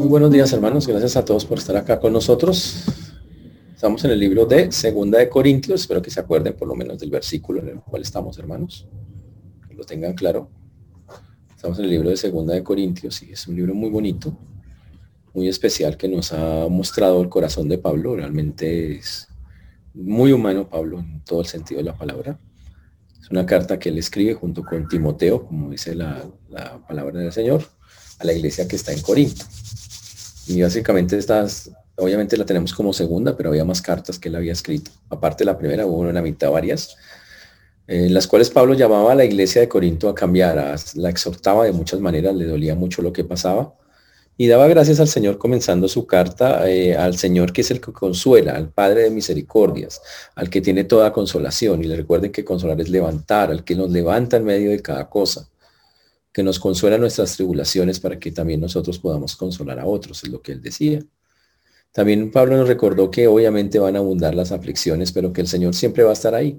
Muy buenos días hermanos, gracias a todos por estar acá con nosotros. Estamos en el libro de Segunda de Corintios, espero que se acuerden por lo menos del versículo en el cual estamos hermanos, que lo tengan claro. Estamos en el libro de Segunda de Corintios y es un libro muy bonito, muy especial que nos ha mostrado el corazón de Pablo, realmente es muy humano Pablo en todo el sentido de la palabra. Es una carta que él escribe junto con Timoteo, como dice la, la palabra del Señor, a la iglesia que está en Corinto. Y básicamente estas, obviamente la tenemos como segunda, pero había más cartas que él había escrito. Aparte la primera, hubo una mitad varias, en las cuales Pablo llamaba a la iglesia de Corinto a cambiar, la exhortaba de muchas maneras, le dolía mucho lo que pasaba. Y daba gracias al Señor comenzando su carta eh, al Señor que es el que consuela, al Padre de misericordias, al que tiene toda consolación. Y le recuerden que consolar es levantar, al que nos levanta en medio de cada cosa que nos consuela nuestras tribulaciones para que también nosotros podamos consolar a otros, es lo que él decía. También Pablo nos recordó que obviamente van a abundar las aflicciones, pero que el Señor siempre va a estar ahí,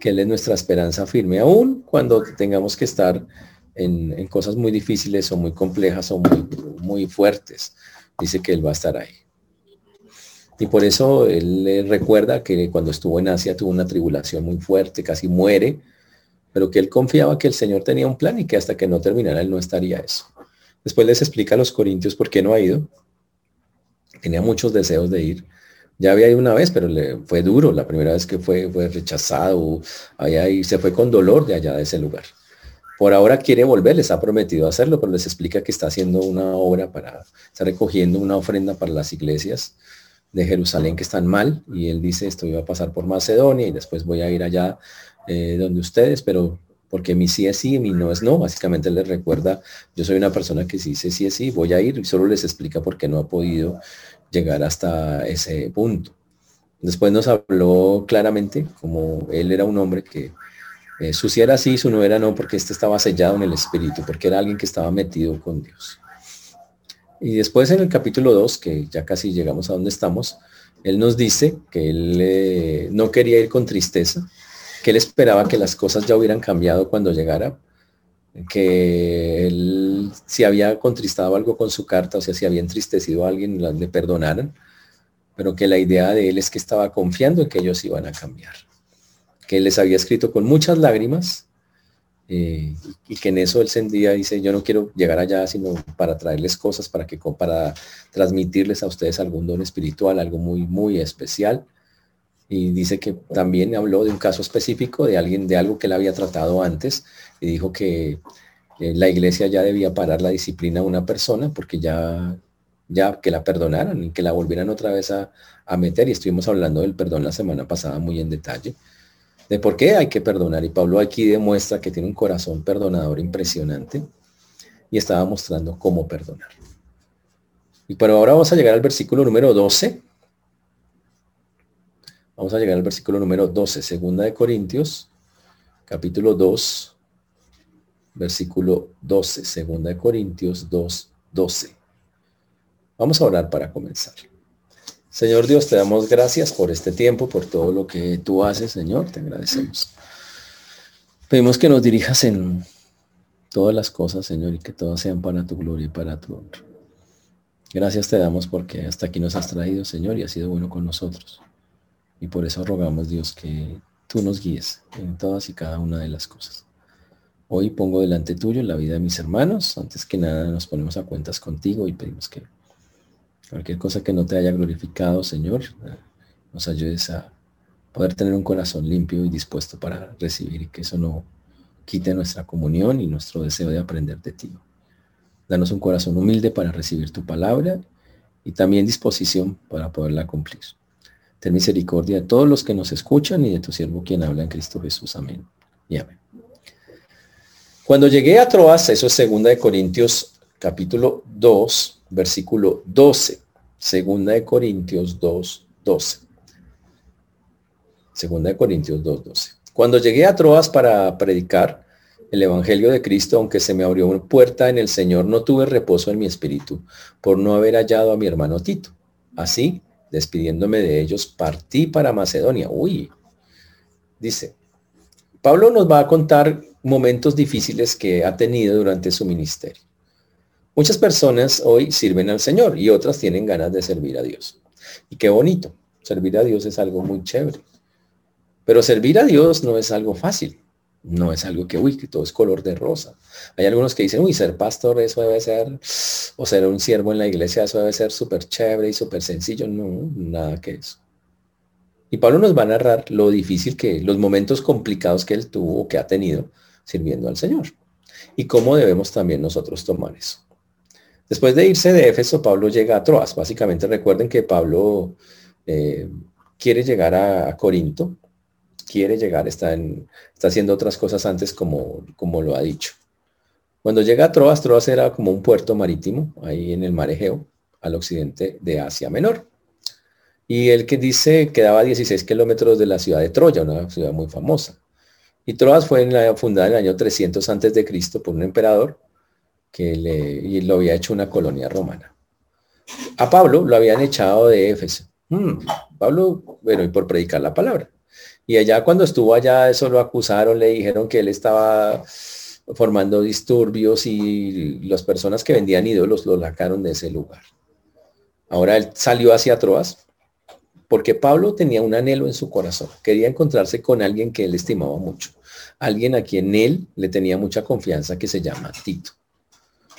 que Él es nuestra esperanza firme, aún cuando tengamos que estar en, cosas muy difíciles o muy complejas o muy, muy fuertes. Dice que Él va a estar ahí. Y por eso Él le recuerda que cuando estuvo en Asia tuvo una tribulación muy fuerte, casi muere, pero que él confiaba que el Señor tenía un plan y que hasta que no terminara él no estaría eso. Después les explica a los corintios por qué no ha ido. Tenía muchos deseos de ir. Ya había ido una vez, pero le fue duro. La primera vez que fue, fue rechazado. Había y se fue con dolor de allá de ese lugar. Por ahora quiere volver, les ha prometido hacerlo, pero les explica que está haciendo una obra para, está recogiendo una ofrenda para las iglesias de Jerusalén que están mal. Y él dice, esto iba a pasar por Macedonia y después voy a ir allá eh, donde ustedes, pero porque mi sí es sí y mi no es no. Básicamente les recuerda, yo soy una persona que sí dice sí es sí, voy a ir y solo les explica por qué no ha podido llegar hasta ese punto. Después nos habló claramente como él era un hombre que eh, su sí era sí, su no era no, porque este estaba sellado en el espíritu, porque era alguien que estaba metido con Dios. Y después en el capítulo 2, que ya casi llegamos a donde estamos, él nos dice que él eh, no quería ir con tristeza, que él esperaba que las cosas ya hubieran cambiado cuando llegara, que él si había contristado algo con su carta, o sea, si había entristecido a alguien, le perdonaran, pero que la idea de él es que estaba confiando en que ellos iban a cambiar, que él les había escrito con muchas lágrimas eh, y que en eso él sentía, dice, yo no quiero llegar allá sino para traerles cosas, para, que, para transmitirles a ustedes algún don espiritual, algo muy, muy especial y dice que también habló de un caso específico de alguien, de algo que él había tratado antes y dijo que la iglesia ya debía parar la disciplina a una persona porque ya, ya que la perdonaran y que la volvieran otra vez a, a meter y estuvimos hablando del perdón la semana pasada muy en detalle de por qué hay que perdonar y Pablo aquí demuestra que tiene un corazón perdonador impresionante y estaba mostrando cómo perdonar. Y pero ahora vamos a llegar al versículo número 12 Vamos a llegar al versículo número 12, segunda de Corintios, capítulo 2, versículo 12, segunda de Corintios 2, 12. Vamos a orar para comenzar. Señor Dios, te damos gracias por este tiempo, por todo lo que tú haces, Señor, te agradecemos. Pedimos que nos dirijas en todas las cosas, Señor, y que todas sean para tu gloria y para tu honra. Gracias te damos porque hasta aquí nos has traído, Señor, y has sido bueno con nosotros. Y por eso rogamos, Dios, que tú nos guíes en todas y cada una de las cosas. Hoy pongo delante tuyo la vida de mis hermanos. Antes que nada nos ponemos a cuentas contigo y pedimos que cualquier cosa que no te haya glorificado, Señor, nos ayudes a poder tener un corazón limpio y dispuesto para recibir y que eso no quite nuestra comunión y nuestro deseo de aprender de ti. Danos un corazón humilde para recibir tu palabra y también disposición para poderla cumplir. Ten misericordia de todos los que nos escuchan y de tu siervo quien habla en Cristo Jesús. Amén. Y amén. Cuando llegué a Troas, eso es segunda de Corintios capítulo 2, versículo 12. Segunda de Corintios 2, 12. Segunda de Corintios 2, 12. Cuando llegué a Troas para predicar el Evangelio de Cristo, aunque se me abrió una puerta en el Señor, no tuve reposo en mi espíritu por no haber hallado a mi hermano Tito. Así, despidiéndome de ellos, partí para Macedonia. Uy, dice, Pablo nos va a contar momentos difíciles que ha tenido durante su ministerio. Muchas personas hoy sirven al Señor y otras tienen ganas de servir a Dios. Y qué bonito, servir a Dios es algo muy chévere. Pero servir a Dios no es algo fácil. No es algo que, uy, que todo es color de rosa. Hay algunos que dicen, uy, ser pastor eso debe ser, o ser un siervo en la iglesia, eso debe ser súper chévere y súper sencillo. No, nada que eso. Y Pablo nos va a narrar lo difícil que, los momentos complicados que él tuvo, que ha tenido sirviendo al Señor. Y cómo debemos también nosotros tomar eso. Después de irse de Éfeso, Pablo llega a Troas. Básicamente recuerden que Pablo eh, quiere llegar a, Corinto, quiere llegar, está, en, está haciendo otras cosas antes como, como lo ha dicho. Cuando llega a Troas, Troas era como un puerto marítimo, ahí en el mar Egeo, al occidente de Asia Menor. Y el que dice quedaba a 16 kilómetros de la ciudad de Troya, una ciudad muy famosa. Y Troas fue en la, fundada en el año 300 antes de Cristo por un emperador que le, lo había hecho una colonia romana. A Pablo lo habían echado de Éfeso. Hmm, Pablo, bueno, y por predicar la palabra. Y allá cuando estuvo allá, eso lo acusaron, le dijeron que él estaba formando disturbios y las personas que vendían ídolos lo sacaron de ese lugar. Ahora él salió hacia Troas porque Pablo tenía un anhelo en su corazón. Quería encontrarse con alguien que él estimaba mucho, alguien a quien él le tenía mucha confianza que se llama Tito.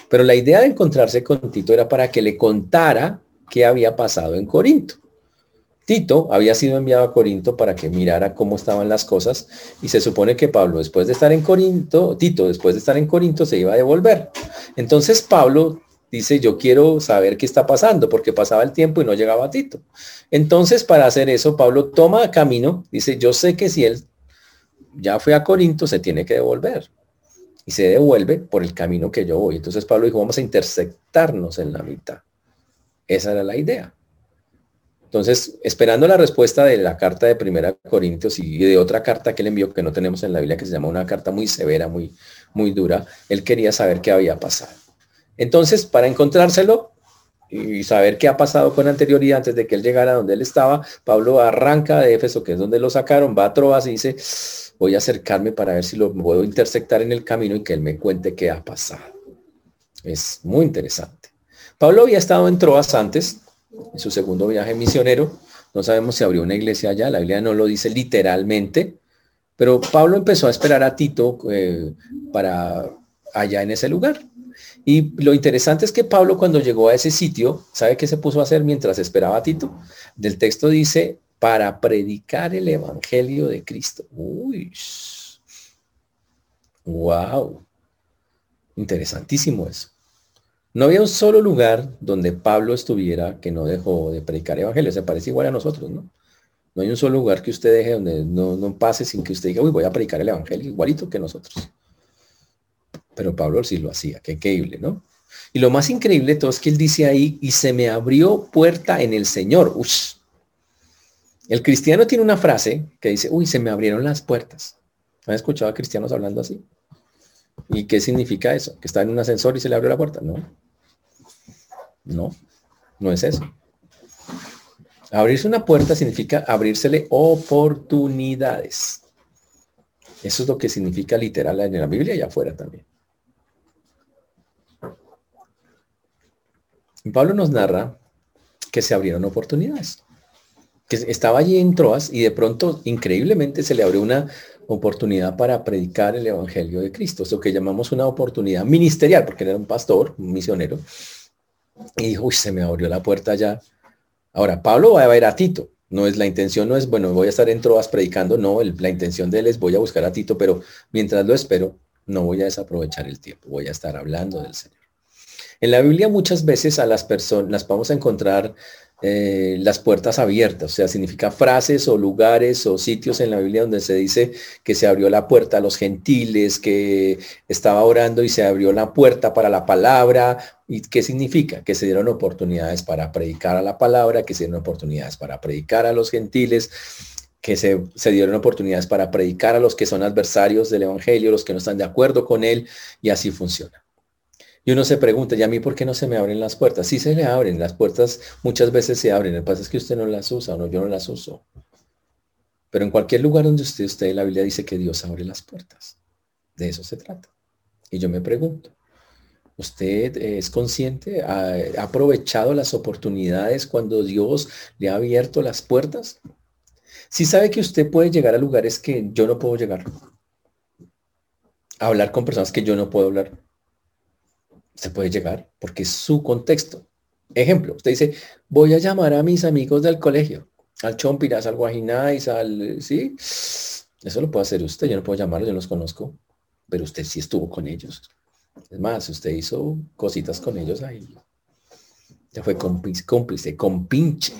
Pero la idea de encontrarse con Tito era para que le contara qué había pasado en Corinto. Tito había sido enviado a Corinto para que mirara cómo estaban las cosas y se supone que Pablo después de estar en Corinto, Tito después de estar en Corinto se iba a devolver. Entonces Pablo dice, yo quiero saber qué está pasando porque pasaba el tiempo y no llegaba Tito. Entonces para hacer eso Pablo toma camino, dice, yo sé que si él ya fue a Corinto se tiene que devolver y se devuelve por el camino que yo voy. Entonces Pablo dijo, vamos a intersectarnos en la mitad. Esa era la idea. Entonces, esperando la respuesta de la carta de Primera Corintios y de otra carta que él envió que no tenemos en la Biblia, que se llama una carta muy severa, muy, muy dura, él quería saber qué había pasado. Entonces, para encontrárselo y saber qué ha pasado con anterioridad antes de que él llegara donde él estaba, Pablo arranca de Éfeso, que es donde lo sacaron, va a Troas y dice, voy a acercarme para ver si lo puedo intersectar en el camino y que él me cuente qué ha pasado. Es muy interesante. Pablo había estado en Troas antes, en su segundo viaje misionero. No sabemos si abrió una iglesia allá, la Biblia no lo dice literalmente, pero Pablo empezó a esperar a Tito eh, para allá en ese lugar. Y lo interesante es que Pablo cuando llegó a ese sitio, ¿sabe qué se puso a hacer mientras esperaba a Tito? Del texto dice, para predicar el Evangelio de Cristo. Uy, wow, interesantísimo eso. No había un solo lugar donde Pablo estuviera que no dejó de predicar evangelio. Se parece igual a nosotros, ¿no? No hay un solo lugar que usted deje donde no, pase sin que usted diga, uy, voy a predicar el evangelio, igualito que nosotros. Pero Pablo sí lo hacía, qué increíble, ¿no? Y lo más increíble de todo es que él dice ahí, y se me abrió puerta en el Señor. Ush, el cristiano tiene una frase que dice, uy, se me abrieron las puertas. ¿Han escuchado a cristianos hablando así? ¿Y qué significa eso? ¿Que está en un ascensor y se le abrió la puerta? No. No, no es eso. Abrirse una puerta significa abrírsele oportunidades. Eso es lo que significa literal en la Biblia y afuera también. Pablo nos narra que se abrieron oportunidades que estaba allí en Troas y de pronto, increíblemente, se le abrió una oportunidad para predicar el Evangelio de Cristo, eso que llamamos una oportunidad ministerial, porque era un pastor, un misionero, y dijo, uy, se me abrió la puerta ya. Ahora, Pablo va a ver a Tito, no es la intención, no es, bueno, voy a estar en Troas predicando, no, la intención de él es, voy a buscar a Tito, pero mientras lo espero, no voy a desaprovechar el tiempo, voy a estar hablando del Señor. En la Biblia muchas veces a las personas las vamos a encontrar eh, las puertas abiertas, o sea, significa frases o lugares o sitios en la Biblia donde se dice que se abrió la puerta a los gentiles, que estaba orando y se abrió la puerta para la palabra. ¿Y qué significa? Que se dieron oportunidades para predicar a la palabra, que se dieron oportunidades para predicar a los gentiles, que se, se, dieron oportunidades para predicar a los que son adversarios del Evangelio, los que no están de acuerdo con él, y así funciona. Y uno se pregunta, ¿y a mí por qué no se me abren las puertas? Sí se le abren, las puertas muchas veces se abren, lo que pasa es que usted no las usa o no, yo no las uso. Pero en cualquier lugar donde usted esté, la Biblia dice que Dios abre las puertas. De eso se trata. Y yo me pregunto, ¿Usted es consciente? ¿Ha, aprovechado las oportunidades cuando Dios le ha abierto las puertas? Si sabe que usted puede llegar a lugares que yo no puedo llegar. A hablar con personas que yo no puedo hablar. Se puede llegar porque es su contexto. Ejemplo, usted dice, voy a llamar a mis amigos del colegio, al Chompiras, al Guajinais, al... ¿Sí? Eso lo puede hacer usted, yo no puedo llamarlos, yo no los conozco, pero usted sí estuvo con ellos. Es más, usted hizo cositas con ellos ahí. Ya fue cómplice, cómplice compinche.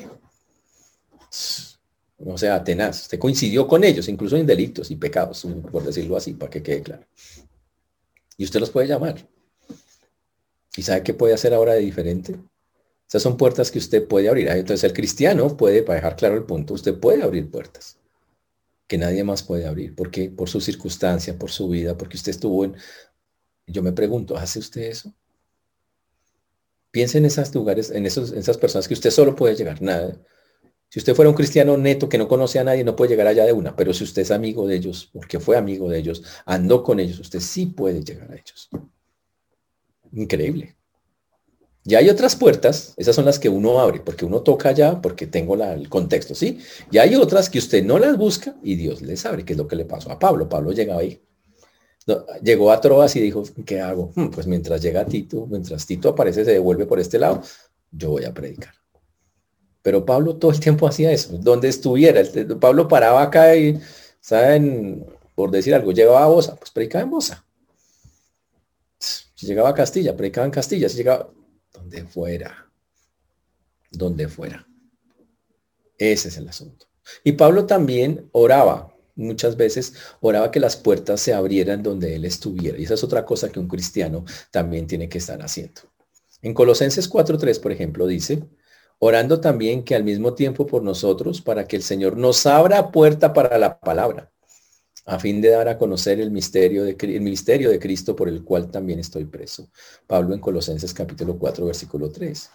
O sea, tenaz. Usted coincidió con ellos, incluso en delitos y pecados, por decirlo así, para que quede claro. Y usted los puede llamar. ¿Y sabe qué puede hacer ahora de diferente? Esas son puertas que usted puede abrir. Entonces el cristiano puede, para dejar claro el punto, usted puede abrir puertas que nadie más puede abrir. ¿Por qué? Por su circunstancia, por su vida, porque usted estuvo en yo me pregunto, ¿hace usted eso? Piense en esos lugares, en, esos, esas personas que usted solo puede llegar, nada. Si usted fuera un cristiano neto que no conoce a nadie, no puede llegar allá de una, pero si usted es amigo de ellos, porque fue amigo de ellos, andó con ellos, usted sí puede llegar a ellos. Increíble. Y hay otras puertas, esas son las que uno abre, porque uno toca allá, porque tengo el contexto, ¿sí? Y hay otras que usted no las busca y Dios les abre, que es lo que le pasó a Pablo. Pablo llegaba ahí llegó a Troas y dijo, ¿qué hago? Hmm, pues mientras llega Tito, mientras Tito aparece, se devuelve por este lado, yo voy a predicar. Pero Pablo todo el tiempo hacía eso, donde estuviera. Pablo paraba acá y, ¿saben? Por decir algo, llegaba a Bosa, pues predicaba en Bosa. Llegaba a Castilla, predicaba en Castilla. Si llegaba, donde fuera, donde fuera. Ese es el asunto. Y Pablo también oraba muchas veces oraba que las puertas se abrieran donde él estuviera. Y esa es otra cosa que un cristiano también tiene que estar haciendo. En Colosenses 4.3, por ejemplo, dice, orando también que al mismo tiempo por nosotros, para que el Señor nos abra puerta para la palabra, a fin de dar a conocer el misterio de, el misterio de Cristo por el cual también estoy preso. Pablo en Colosenses capítulo 4, versículo 3.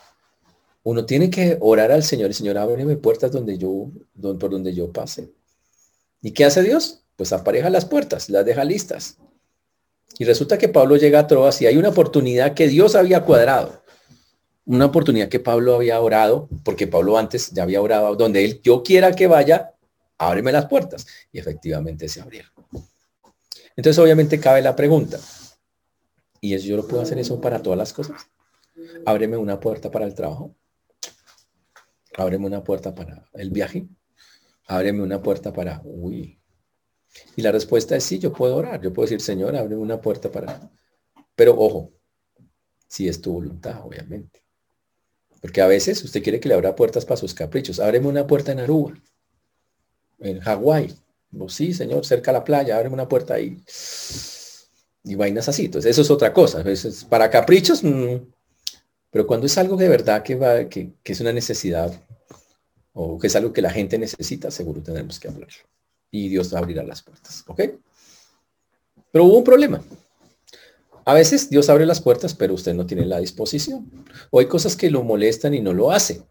Uno tiene que orar al Señor, el Señor, ábreme puertas donde yo, por donde yo pase. ¿Y qué hace Dios? Pues apareja las puertas, las deja listas. Y resulta que Pablo llega a Troas y hay una oportunidad que Dios había cuadrado. Una oportunidad que Pablo había orado, porque Pablo antes ya había orado, donde él, yo quiera que vaya, ábreme las puertas. Y efectivamente se abrieron. Entonces obviamente cabe la pregunta, ¿y eso yo lo puedo hacer eso para todas las cosas? Ábreme una puerta para el trabajo. Ábreme una puerta para el viaje ábreme una puerta para, uy. Y la respuesta es sí, yo puedo orar, yo puedo decir, Señor, ábreme una puerta para, pero ojo, si es tu voluntad, obviamente. Porque a veces usted quiere que le abra puertas para sus caprichos. Ábreme una puerta en Aruba, en Hawái. sí, señor, cerca a la playa, ábreme una puerta ahí. Y vainas así. Entonces, eso es otra cosa. veces para caprichos, mm, pero cuando es algo de verdad que, va, que, que es una necesidad o que es algo que la gente necesita, seguro tenemos que hablarlo. Y Dios abrirá las puertas, ¿ok? Pero hubo un problema. A veces Dios abre las puertas, pero usted no tiene la disposición. O hay cosas que lo molestan y no lo hace.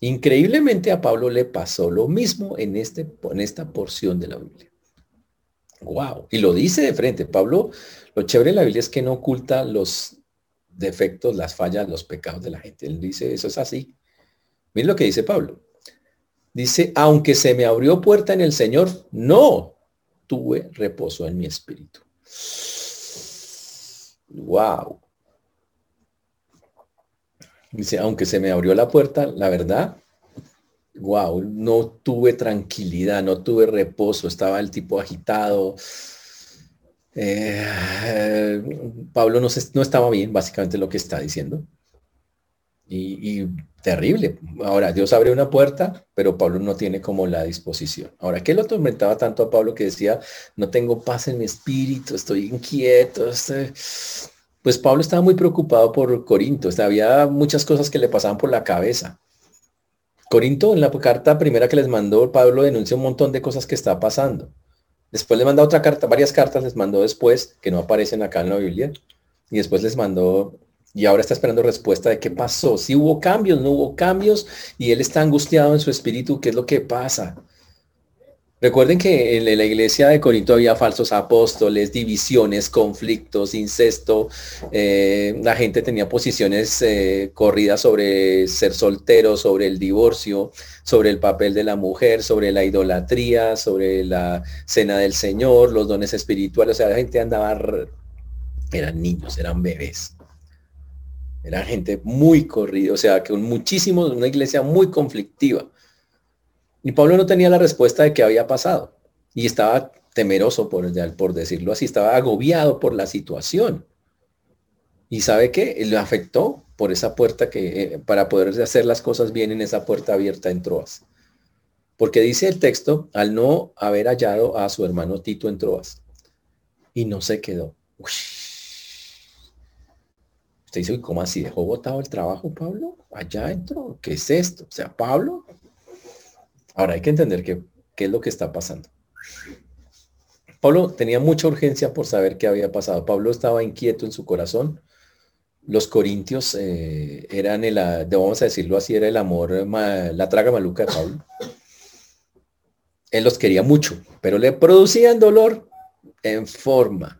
Increíblemente a Pablo le pasó lo mismo en, este, en esta porción de la Biblia. Wow. Y lo dice de frente. Pablo, lo chévere de la Biblia es que no oculta los defectos, las fallas, los pecados de la gente. Él dice, eso es así. Miren lo que dice Pablo. Dice, aunque se me abrió puerta en el Señor, no tuve reposo en mi espíritu. Wow. Dice, aunque se me abrió la puerta, la verdad, wow, no tuve tranquilidad, no tuve reposo, estaba el tipo agitado. Eh, Pablo no, no estaba bien, básicamente lo que está diciendo. Y, terrible. Ahora, Dios abre una puerta, pero Pablo no tiene como la disposición. Ahora, ¿qué lo atormentaba tanto a Pablo que decía, no tengo paz en mi espíritu, estoy inquieto? Pues Pablo estaba muy preocupado por Corinto. había muchas cosas que le pasaban por la cabeza. Corinto, en la carta primera que les mandó, Pablo denuncia un montón de cosas que está pasando. Después le manda otra carta, varias cartas les mandó después, que no aparecen acá en la Biblia. Y después les mandó y ahora está esperando respuesta de qué pasó. Si hubo cambios, no hubo cambios, y él está angustiado en su espíritu, ¿qué es lo que pasa? Recuerden que en la iglesia de Corinto había falsos apóstoles, divisiones, conflictos, incesto. Eh, la gente tenía posiciones eh, corridas sobre ser soltero, sobre el divorcio, sobre el papel de la mujer, sobre la idolatría, sobre la cena del Señor, los dones espirituales. O sea, la gente andaba, eran niños, eran bebés. Era gente muy corrida, o sea, que muchísimo, una iglesia muy conflictiva. Y Pablo no tenía la respuesta de qué había pasado. Y estaba temeroso, por, por decirlo así, estaba agobiado por la situación. Y sabe qué? Le afectó por esa puerta que, eh, para poder hacer las cosas bien en esa puerta abierta en Troas. Porque dice el texto, al no haber hallado a su hermano Tito en Troas. Y no se quedó. Usted dice, ¿cómo así? ¿Dejó botado el trabajo, Pablo? Allá entró. ¿Qué es esto? O sea, Pablo Ahora hay que entender qué, es lo que está pasando. Pablo tenía mucha urgencia por saber qué había pasado. Pablo estaba inquieto en su corazón. Los corintios eh, eran el, vamos a decirlo así, era el amor, la traga maluca de Pablo. Él los quería mucho, pero le producían dolor en forma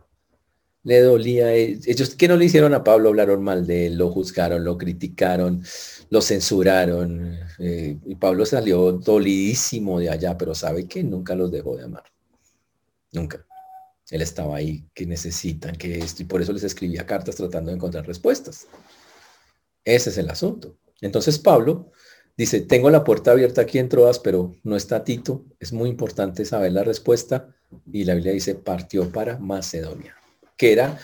le dolía. Eh, ellos que no le hicieron a Pablo, hablaron mal de él, lo juzgaron, lo criticaron, lo censuraron. Eh, y Pablo salió dolidísimo de allá, pero sabe que nunca los dejó de amar. Nunca. Él estaba ahí, que necesitan, que esto, y por eso les escribía cartas tratando de encontrar respuestas. Ese es el asunto. Entonces Pablo dice, tengo la puerta abierta aquí en Troas, pero no está Tito. Es muy importante saber la respuesta. Y la Biblia dice, partió para Macedonia que era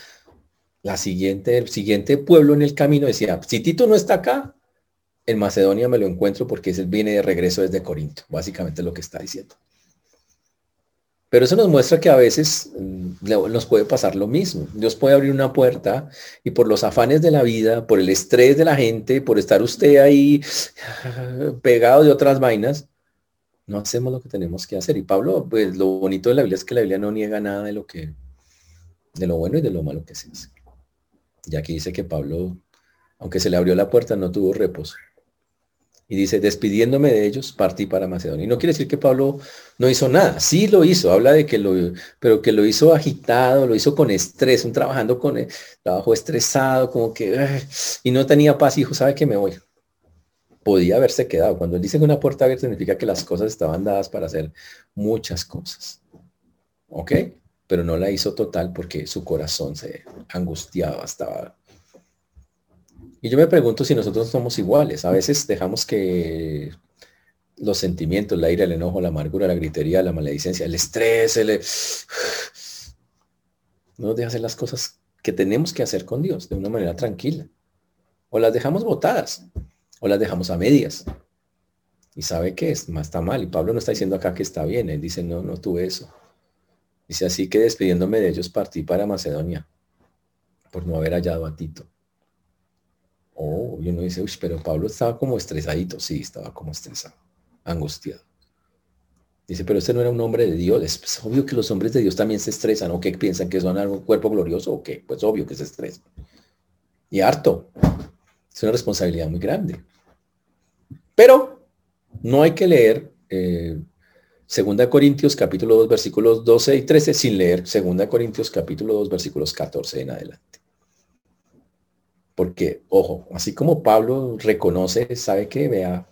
la siguiente, el siguiente pueblo en el camino, decía, si Tito no está acá, en Macedonia me lo encuentro porque él viene de regreso desde Corinto, básicamente lo que está diciendo. Pero eso nos muestra que a veces mm, nos puede pasar lo mismo. Dios puede abrir una puerta y por los afanes de la vida, por el estrés de la gente, por estar usted ahí pegado de otras vainas, no hacemos lo que tenemos que hacer. Y Pablo, pues lo bonito de la Biblia es que la Biblia no niega nada de lo que de lo bueno y de lo malo que se hace. Y aquí dice que Pablo, aunque se le abrió la puerta, no tuvo reposo. Y dice, despidiéndome de ellos, partí para Macedonia. Y no quiere decir que Pablo no hizo nada. Sí lo hizo, habla de que lo, pero que lo hizo agitado, lo hizo con estrés, un trabajando con el trabajo estresado, como que, y no tenía paz, hijo, sabe que me voy. Podía haberse quedado. Cuando él dice que una puerta abierta significa que las cosas estaban dadas para hacer muchas cosas. ¿Ok? Pero no la hizo total porque su corazón se angustiaba, estaba... Y yo me pregunto si nosotros somos iguales. A veces dejamos que los sentimientos, la ira, el enojo, la amargura, la gritería, la maledicencia, el estrés, el... no nos deja hacer las cosas que tenemos que hacer con Dios de una manera tranquila. O las dejamos botadas, o las dejamos a medias. Y sabe que es, más está mal. Y Pablo no está diciendo acá que está bien. Él dice, no, no tuve eso. Dice así que despidiéndome de ellos partí para Macedonia por no haber hallado a Tito. Oh, y uno dice, uy, pero Pablo estaba como estresadito. Sí, estaba como estresado, angustiado. Dice, pero este no era un hombre de Dios. Es obvio que los hombres de Dios también se estresan. ¿O qué piensan que son algo cuerpo glorioso o qué? Pues obvio que se estresan. Y harto. Es una responsabilidad muy grande. Pero no hay que leer eh, Segunda Corintios capítulo 2 versículos 12 y 13 sin leer Segunda Corintios capítulo 2 versículos 14 en adelante. Porque, ojo, así como Pablo reconoce, sabe que vea,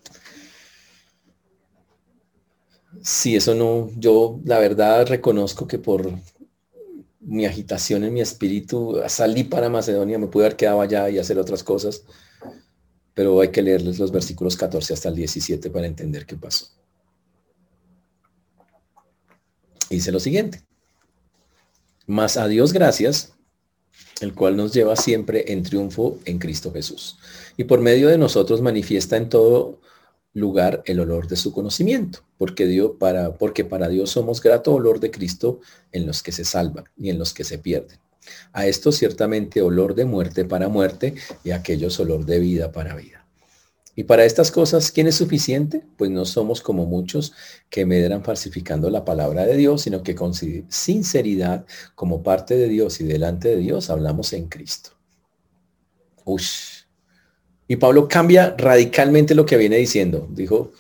si eso no, yo la verdad reconozco que por mi agitación en mi espíritu salí para Macedonia, me pude haber quedado allá y hacer otras cosas, pero hay que leerles los versículos 14 hasta el 17 para entender qué pasó. Dice lo siguiente. Más a Dios gracias, el cual nos lleva siempre en triunfo en Cristo Jesús. Y por medio de nosotros manifiesta en todo lugar el olor de su conocimiento, porque, Dios, para, porque para Dios somos grato olor de Cristo en los que se salvan y en los que se pierden. A esto ciertamente olor de muerte para muerte y aquellos olor de vida para vida. Y para estas cosas, ¿quién es suficiente? Pues no somos como muchos que medran falsificando la palabra de Dios, sino que con sinceridad, como parte de Dios y delante de Dios, hablamos en Cristo. Ush. Y Pablo cambia radicalmente lo que viene diciendo. Dijo,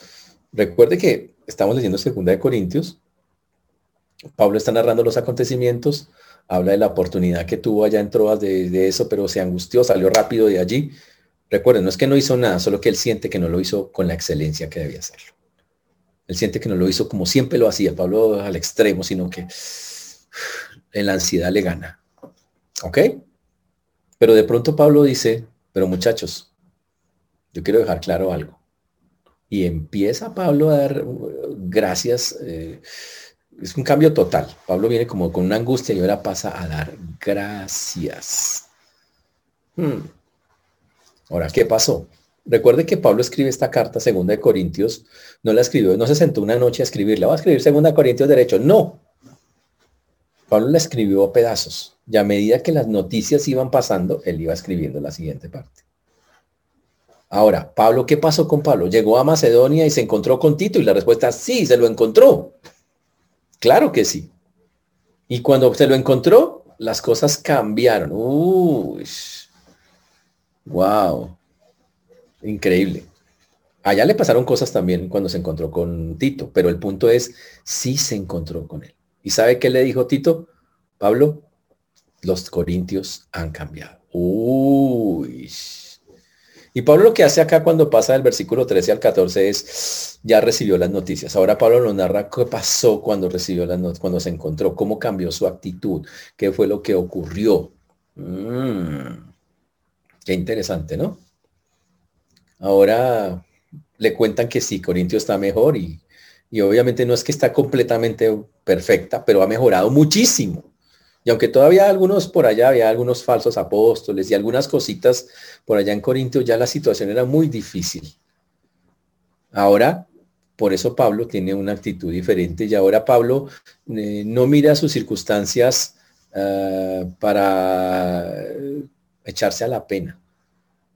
recuerde que estamos leyendo segunda de Corintios Pablo está narrando los acontecimientos, habla de la oportunidad que tuvo allá en Troas de, de, eso, pero se angustió, salió rápido de allí. Recuerden, no es que no hizo nada, solo que él siente que no lo hizo con la excelencia que debía hacerlo. Él siente que no lo hizo como siempre lo hacía, Pablo al extremo, sino que en la ansiedad le gana. ¿Ok? Pero de pronto Pablo dice, pero muchachos, yo quiero dejar claro algo. Y empieza Pablo a dar uh, gracias. Eh, es un cambio total. Pablo viene como con una angustia y ahora pasa a dar gracias. Hmm. Ahora, ¿qué pasó? Recuerde que Pablo escribe esta carta, segunda de Corintios, no la escribió, no se sentó una noche a escribirla, va a escribir segunda de Corintios derecho, no. Pablo la escribió a pedazos y a medida que las noticias iban pasando, él iba escribiendo la siguiente parte. Ahora, Pablo, ¿qué pasó con Pablo? Llegó a Macedonia y se encontró con Tito y la respuesta sí, se lo encontró. Claro que sí. Y cuando se lo encontró, las cosas cambiaron. Uy, wow. Increíble. Allá le pasaron cosas también cuando se encontró con Tito, pero el punto es, sí se encontró con él. ¿Y sabe qué le dijo Tito? Pablo, los corintios han cambiado. Uy. Y Pablo lo que hace acá cuando pasa del versículo 13 al 14 es, ya recibió las noticias. Ahora Pablo nos narra qué pasó cuando recibió las noticias, cuando se encontró, cómo cambió su actitud, qué fue lo que ocurrió. Mm. Qué interesante, ¿no? Ahora le cuentan que sí, Corintio está mejor y y obviamente no es que está completamente perfecta, pero ha mejorado muchísimo. Y aunque todavía algunos por allá, había algunos falsos apóstoles y algunas cositas por allá en Corintio, ya la situación era muy difícil. Ahora, por eso Pablo tiene una actitud diferente y ahora Pablo eh, no mira sus circunstancias ah, para echarse a la pena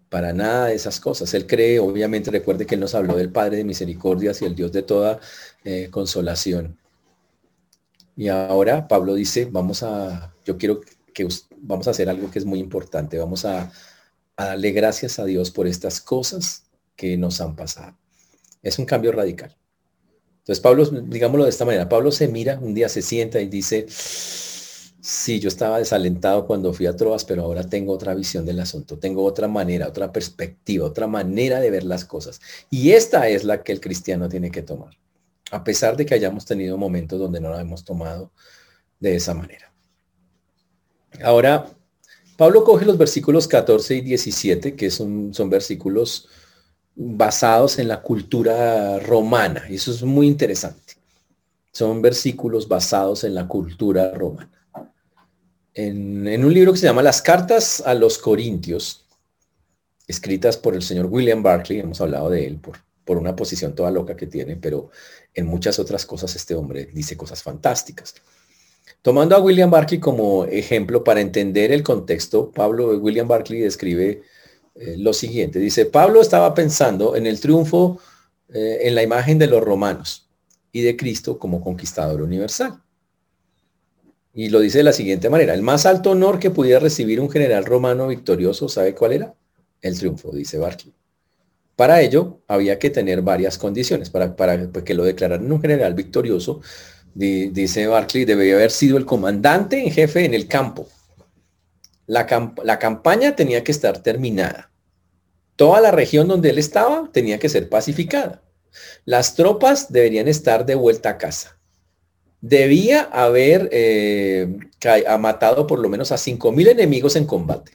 para nada de esas cosas. Él cree, obviamente, recuerde que él nos habló del Padre de misericordias y el Dios de toda eh, consolación. Y ahora Pablo dice, vamos a, yo quiero que vamos a hacer algo que es muy importante, vamos a, a darle gracias a Dios por estas cosas que nos han pasado. Es un cambio radical. Entonces Pablo, digámoslo de esta manera, Pablo se mira, un día se sienta y dice, Sí, yo estaba desalentado cuando fui a Troas, pero ahora tengo otra visión del asunto, tengo otra manera, otra perspectiva, otra manera de ver las cosas. Y esta es la que el cristiano tiene que tomar, a pesar de que hayamos tenido momentos donde no la hemos tomado de esa manera. Ahora, Pablo coge los versículos 14 y 17, que son, son versículos basados en la cultura romana, y eso es muy interesante. Son versículos basados en la cultura romana en, un libro que se llama Las cartas a los Corintios, escritas por el señor William Barclay, hemos hablado de él por, por una posición toda loca que tiene, pero en muchas otras cosas este hombre dice cosas fantásticas. Tomando a William Barclay como ejemplo para entender el contexto, Pablo William Barclay describe eh, lo siguiente. Dice, Pablo estaba pensando en el triunfo eh, en la imagen de los romanos y de Cristo como conquistador universal. Y lo dice de la siguiente manera, el más alto honor que pudiera recibir un general romano victorioso, ¿sabe cuál era? El triunfo, dice Barclay. Para ello había que tener varias condiciones. Para, para pues, que lo declararan un general victorioso, dice Barclay, debería haber sido el comandante en jefe en el campo. La, la campaña tenía que estar terminada. Toda la región donde él estaba tenía que ser pacificada. Las tropas deberían estar de vuelta a casa debía haber eh, matado por lo menos a 5.000 enemigos en combate.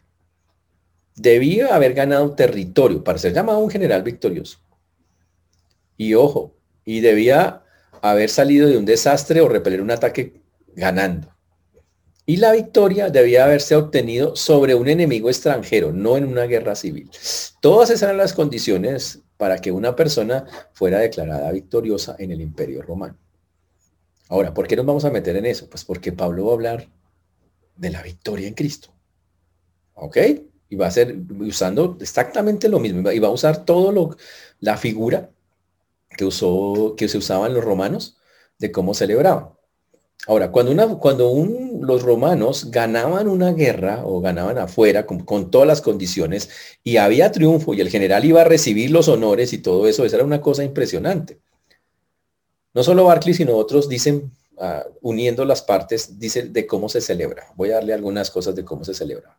Debía haber ganado territorio para ser llamado un general victorioso. Y ojo, y debía haber salido de un desastre o repeler un ataque ganando. Y la victoria debía haberse obtenido sobre un enemigo extranjero, no en una guerra civil. Todas esas eran las condiciones para que una persona fuera declarada victoriosa en el imperio romano. Ahora, ¿por qué nos vamos a meter en eso? Pues porque Pablo va a hablar de la victoria en Cristo. ¿Ok? Y va a ser usando exactamente lo mismo. Y va a usar todo lo, la figura que, usó, que se usaban los romanos de cómo celebraban. Ahora, cuando, una, cuando los romanos ganaban una guerra o ganaban afuera con, con, todas las condiciones y había triunfo y el general iba a recibir los honores y todo eso, esa era una cosa impresionante. No solo Barclay, sino otros dicen ah, uniendo las partes, dice de cómo se celebra. Voy a darle algunas cosas de cómo se celebra.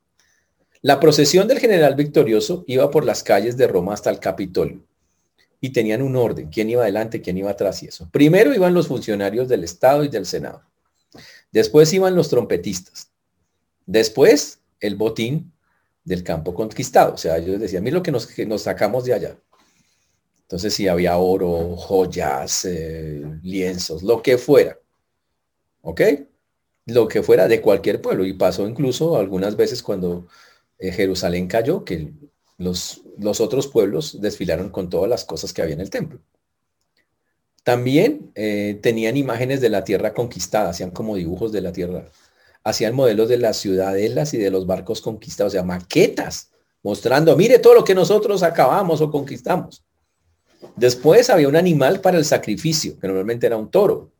La procesión del general victorioso iba por las calles de Roma hasta el Capitolio y tenían un orden, quién iba adelante, quién iba atrás y eso. Primero iban los funcionarios del Estado y del Senado. Después iban los trompetistas. Después el botín del campo conquistado. O sea, ellos decían, mira lo que nos, nos sacamos de allá. Entonces, si había oro, joyas, eh, lienzos, lo que fuera. ¿Ok? Lo que fuera de cualquier pueblo. Y pasó incluso algunas veces cuando eh, Jerusalén cayó, que los, otros pueblos desfilaron con todas las cosas que había en el templo. También eh, tenían imágenes de la tierra conquistada, hacían como dibujos de la tierra. Hacían modelos de las ciudadelas y de los barcos conquistados, o sea, maquetas, mostrando, mire todo lo que nosotros acabamos o conquistamos. Después había un animal para el sacrificio, que normalmente era un toro.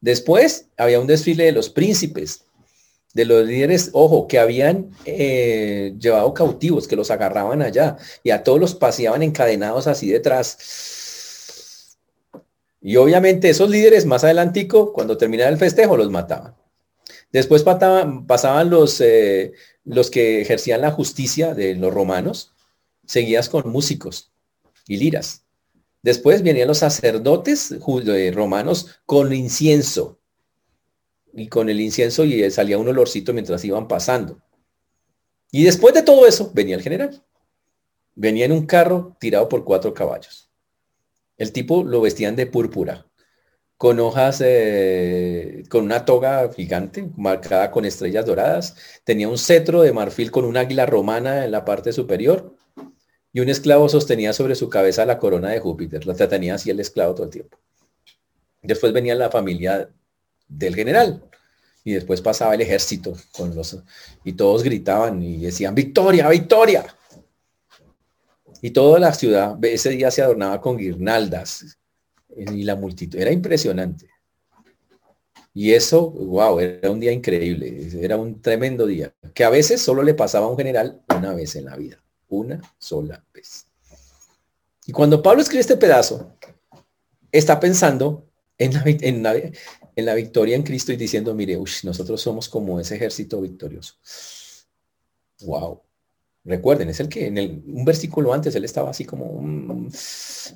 Después había un desfile de los príncipes, de los líderes, ojo, que habían eh, llevado cautivos, que los agarraban allá y a todos los paseaban encadenados así detrás. Y obviamente esos líderes más adelantico, cuando terminaba el festejo, los mataban. Después pasaban, los, eh, los que ejercían la justicia de los romanos, seguías con músicos y liras. Después venían los sacerdotes eh, romanos con incienso. Y con el incienso y salía un olorcito mientras iban pasando. Y después de todo eso, venía el general. Venía en un carro tirado por cuatro caballos. El tipo lo vestían de púrpura, con hojas, eh, con una toga gigante, marcada con estrellas doradas. Tenía un cetro de marfil con un águila romana en la parte superior y un esclavo sostenía sobre su cabeza la corona de Júpiter. La tenía así el esclavo todo el tiempo. Después venía la familia del general y después pasaba el ejército con los y todos gritaban y decían victoria, victoria. Y toda la ciudad ese día se adornaba con guirnaldas y la multitud era impresionante. Y eso, wow, era un día increíble, era un tremendo día, que a veces solo le pasaba a un general una vez en la vida una sola vez. Y cuando Pablo escribe este pedazo, está pensando en la, en la, victoria en Cristo y diciendo, mire, nosotros somos como ese ejército victorioso. Wow. Recuerden, es el que en el, un versículo antes él estaba así como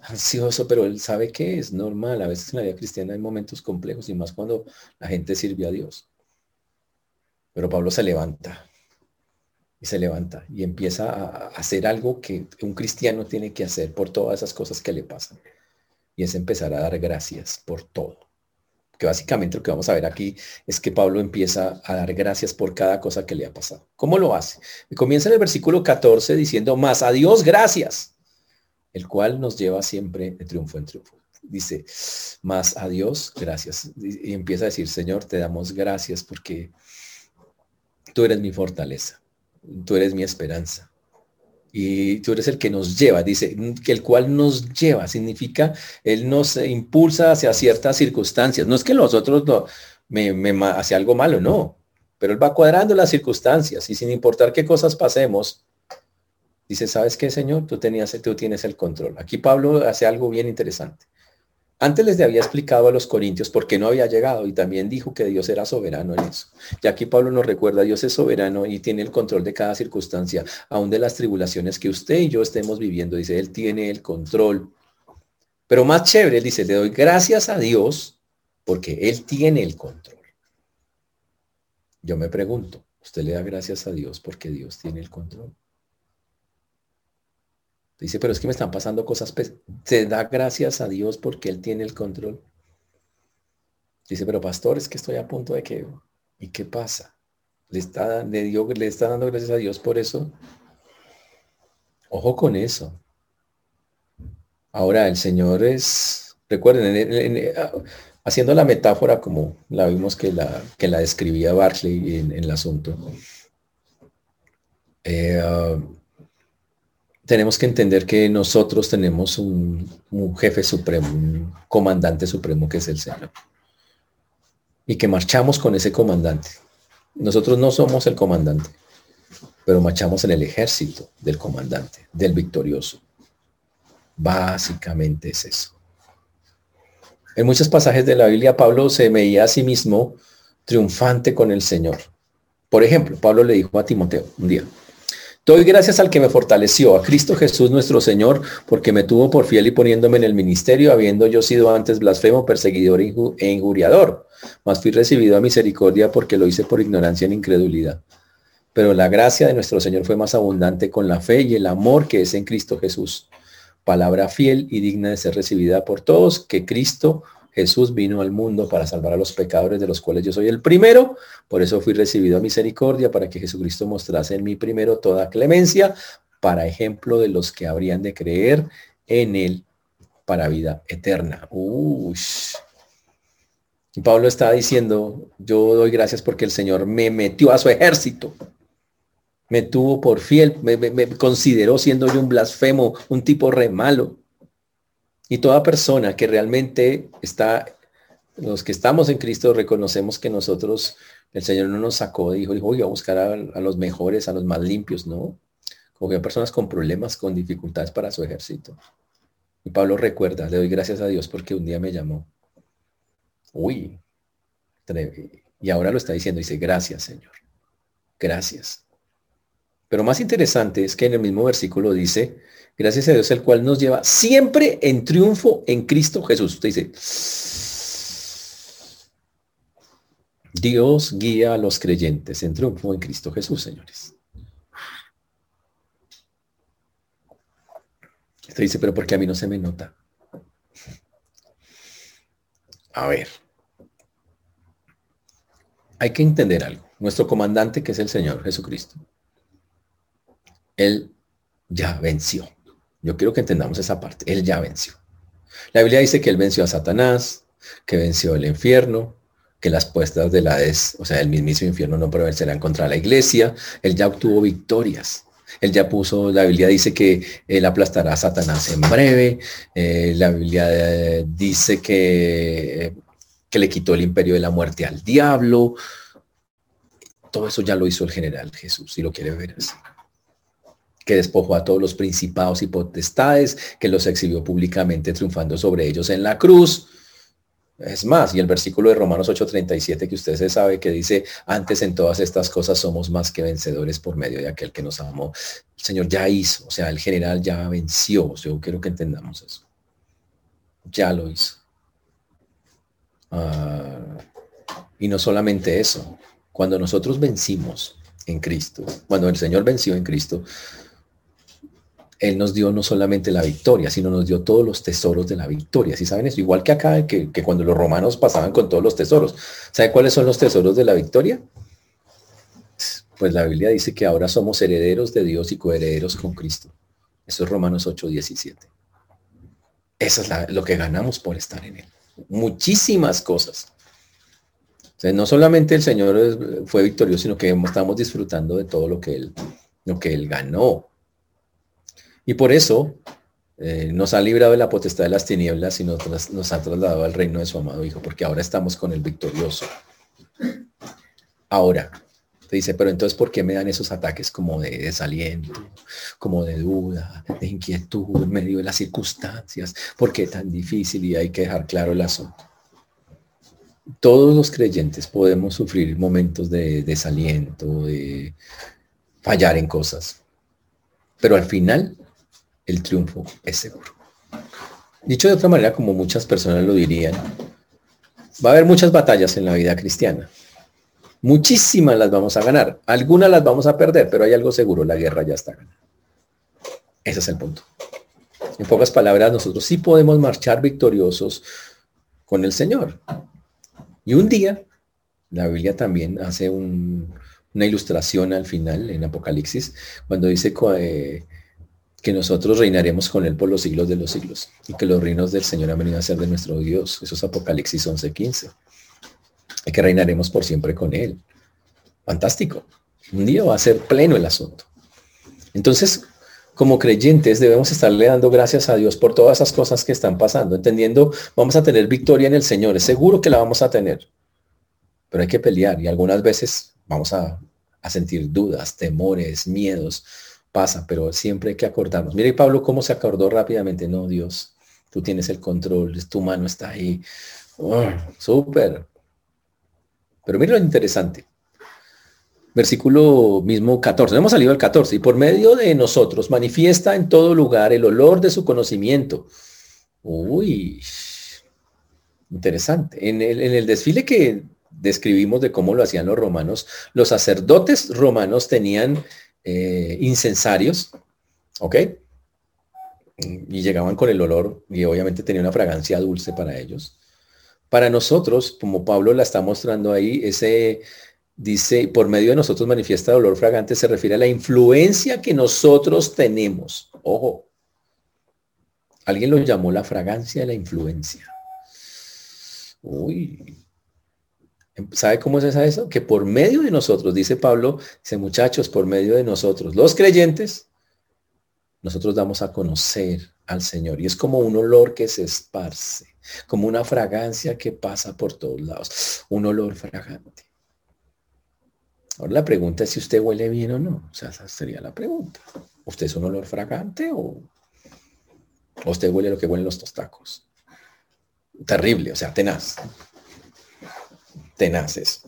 ansioso, pero él sabe que es normal. A veces en la vida cristiana hay momentos complejos y más cuando la gente sirve a Dios. Pero Pablo se levanta y se levanta y empieza a hacer algo que un cristiano tiene que hacer por todas esas cosas que le pasan. Y es empezar a dar gracias por todo. Que básicamente lo que vamos a ver aquí es que Pablo empieza a dar gracias por cada cosa que le ha pasado. ¿Cómo lo hace? Comienza en el versículo 14 diciendo, más a Dios gracias, el cual nos lleva siempre de triunfo en triunfo. Dice, más a Dios gracias. Y empieza a decir, Señor, te damos gracias porque tú eres mi fortaleza tú eres mi esperanza. Y tú eres el que nos lleva, dice, que el cual nos lleva, significa, él nos impulsa hacia ciertas circunstancias. No es que nosotros no, me, me hace algo malo, no, pero él va cuadrando las circunstancias y sin importar qué cosas pasemos, dice, ¿sabes qué, Señor? Tú, tenías, tú tienes el control. Aquí Pablo hace algo bien interesante. Antes les había explicado a los corintios por qué no había llegado y también dijo que Dios era soberano en eso. Y aquí Pablo nos recuerda, Dios es soberano y tiene el control de cada circunstancia, aún de las tribulaciones que usted y yo estemos viviendo. Dice, Él tiene el control. Pero más chévere, él dice, le doy gracias a Dios porque Él tiene el control. Yo me pregunto, ¿usted le da gracias a Dios porque Dios tiene el control? Dice, pero es que me están pasando cosas. Se da gracias a Dios porque Él tiene el control. Dice, pero pastor, es que estoy a punto de que... ¿Y qué pasa? ¿Le está, le, le está dando gracias a Dios por eso? Ojo con eso. Ahora, el Señor es, recuerden, haciendo la metáfora como la vimos que la, que la describía Barclay en, el asunto. Eh, ah, tenemos que entender que nosotros tenemos un, jefe supremo, un comandante supremo que es el Señor. Y que marchamos con ese comandante. Nosotros no somos el comandante, pero marchamos en el ejército del comandante, del victorioso. Básicamente es eso. En muchos pasajes de la Biblia, Pablo se veía a sí mismo triunfante con el Señor. Por ejemplo, Pablo le dijo a Timoteo un día, Doy gracias al que me fortaleció, a Cristo Jesús nuestro Señor, porque me tuvo por fiel y poniéndome en el ministerio, habiendo yo sido antes blasfemo, perseguidor e injuriador. Mas fui recibido a misericordia porque lo hice por ignorancia en incredulidad. Pero la gracia de nuestro Señor fue más abundante con la fe y el amor que es en Cristo Jesús. Palabra fiel y digna de ser recibida por todos, que Cristo Jesús vino al mundo para salvar a los pecadores, de los cuales yo soy el primero. Por eso fui recibido a misericordia, para que Jesucristo mostrase en mí primero toda clemencia, para ejemplo de los que habrían de creer en él para vida eterna. Y Pablo está diciendo, yo doy gracias porque el Señor me metió a su ejército. Me tuvo por fiel, me, me consideró siendo yo un blasfemo, un tipo re malo y toda persona que realmente está, los que estamos en Cristo, reconocemos que nosotros, el Señor no nos sacó, dijo, dijo, voy a buscar a, los mejores, a los más limpios, ¿no? Como que personas con problemas, con dificultades para su ejército. Y Pablo recuerda, le doy gracias a Dios porque un día me llamó. Uy, y ahora lo está diciendo, dice, gracias Señor, gracias. Pero más interesante es que en el mismo versículo dice, Gracias a Dios, el cual nos lleva siempre en triunfo en Cristo Jesús. Usted dice, Dios guía a los creyentes en triunfo en Cristo Jesús, señores. Usted dice, pero ¿por qué a mí no se me nota? A ver. Hay que entender algo. Nuestro comandante, que es el Señor Jesucristo, Él ya venció. Yo quiero que entendamos esa parte. Él ya venció. La Biblia dice que él venció a Satanás, que venció el infierno, que las puestas de la des, o sea, el mismísimo infierno no prevalecerán contra la iglesia. Él ya obtuvo victorias. Él ya puso, la Biblia dice que él aplastará a Satanás en breve. Eh, la Biblia eh, dice que, que le quitó el imperio de la muerte al diablo. Todo eso ya lo hizo el general Jesús, si lo quiere ver así que despojó a todos los principados y potestades, que los exhibió públicamente triunfando sobre ellos en la cruz. Es más, y el versículo de Romanos 8:37 que usted se sabe que dice, antes en todas estas cosas somos más que vencedores por medio de aquel que nos amó. El Señor ya hizo, o sea, el general ya venció. Yo quiero que entendamos eso. Ya lo hizo. Ah, y no solamente eso, cuando nosotros vencimos en Cristo, cuando el Señor venció en Cristo, él nos dio no solamente la victoria, sino nos dio todos los tesoros de la victoria. ¿Sí saben eso? Igual que acá, que, cuando los romanos pasaban con todos los tesoros. ¿Saben cuáles son los tesoros de la victoria? Pues la Biblia dice que ahora somos herederos de Dios y coherederos con Cristo. Eso es Romanos 8, 17. Eso es lo que ganamos por estar en Él. Muchísimas cosas. no solamente el Señor fue victorioso, sino que estamos disfrutando de todo lo que Él, lo que Él ganó. Y por eso eh, nos ha librado de la potestad de las tinieblas y nos, nos ha trasladado al reino de su amado Hijo, porque ahora estamos con el victorioso. Ahora, te dice, pero entonces, ¿por qué me dan esos ataques como de desaliento, como de duda, de inquietud en medio de las circunstancias? ¿Por qué tan difícil? Y hay que dejar claro el asunto. Todos los creyentes podemos sufrir momentos de desaliento, de fallar en cosas. Pero al final el triunfo es seguro. Dicho de otra manera, como muchas personas lo dirían, va a haber muchas batallas en la vida cristiana. Muchísimas las vamos a ganar. Algunas las vamos a perder, pero hay algo seguro, la guerra ya está ganada. Ese es el punto. En pocas palabras, nosotros sí podemos marchar victoriosos con el Señor. Y un día, la Biblia también hace una ilustración al final en Apocalipsis, cuando dice que nosotros reinaremos con Él por los siglos de los siglos y que los reinos del Señor han venido a ser de nuestro Dios. Eso es Apocalipsis 11:15. Y que reinaremos por siempre con Él. Fantástico. Un día va a ser pleno el asunto. Entonces, como creyentes debemos estarle dando gracias a Dios por todas esas cosas que están pasando, entendiendo, vamos a tener victoria en el Señor, es seguro que la vamos a tener, pero hay que pelear y algunas veces vamos a, a sentir dudas, temores, miedos, pasa, pero siempre hay que acordarnos. Mire Pablo cómo se acordó rápidamente, no Dios, Tú tienes el control, tu mano está ahí. Oh, súper. Pero mira lo interesante. Versículo mismo 14. hemos salido al 14. Y por medio de nosotros manifiesta en todo lugar el olor de su conocimiento. Uy, interesante. En el desfile que describimos de cómo lo hacían los romanos, los sacerdotes romanos tenían eh, incensarios, ¿ok? Y llegaban con el olor y obviamente tenía una fragancia dulce para ellos. Para nosotros, como Pablo la está mostrando ahí, ese dice, por medio de nosotros manifiesta olor fragante, se refiere a la influencia que nosotros tenemos. Ojo, alguien lo llamó la fragancia de la influencia. Uy, ¿Sabe cómo es eso? Que por medio de nosotros, dice Pablo, dice muchachos, por medio de nosotros, los creyentes, nosotros damos a conocer al Señor. Y es como un olor que se esparce, como una fragancia que pasa por todos lados, un olor fragante. Ahora la pregunta es si usted huele bien o no. O sea, esa sería la pregunta. ¿Usted es un olor fragante o, usted huele lo que huelen los tostacos? Terrible, o sea, tenaz tenaces.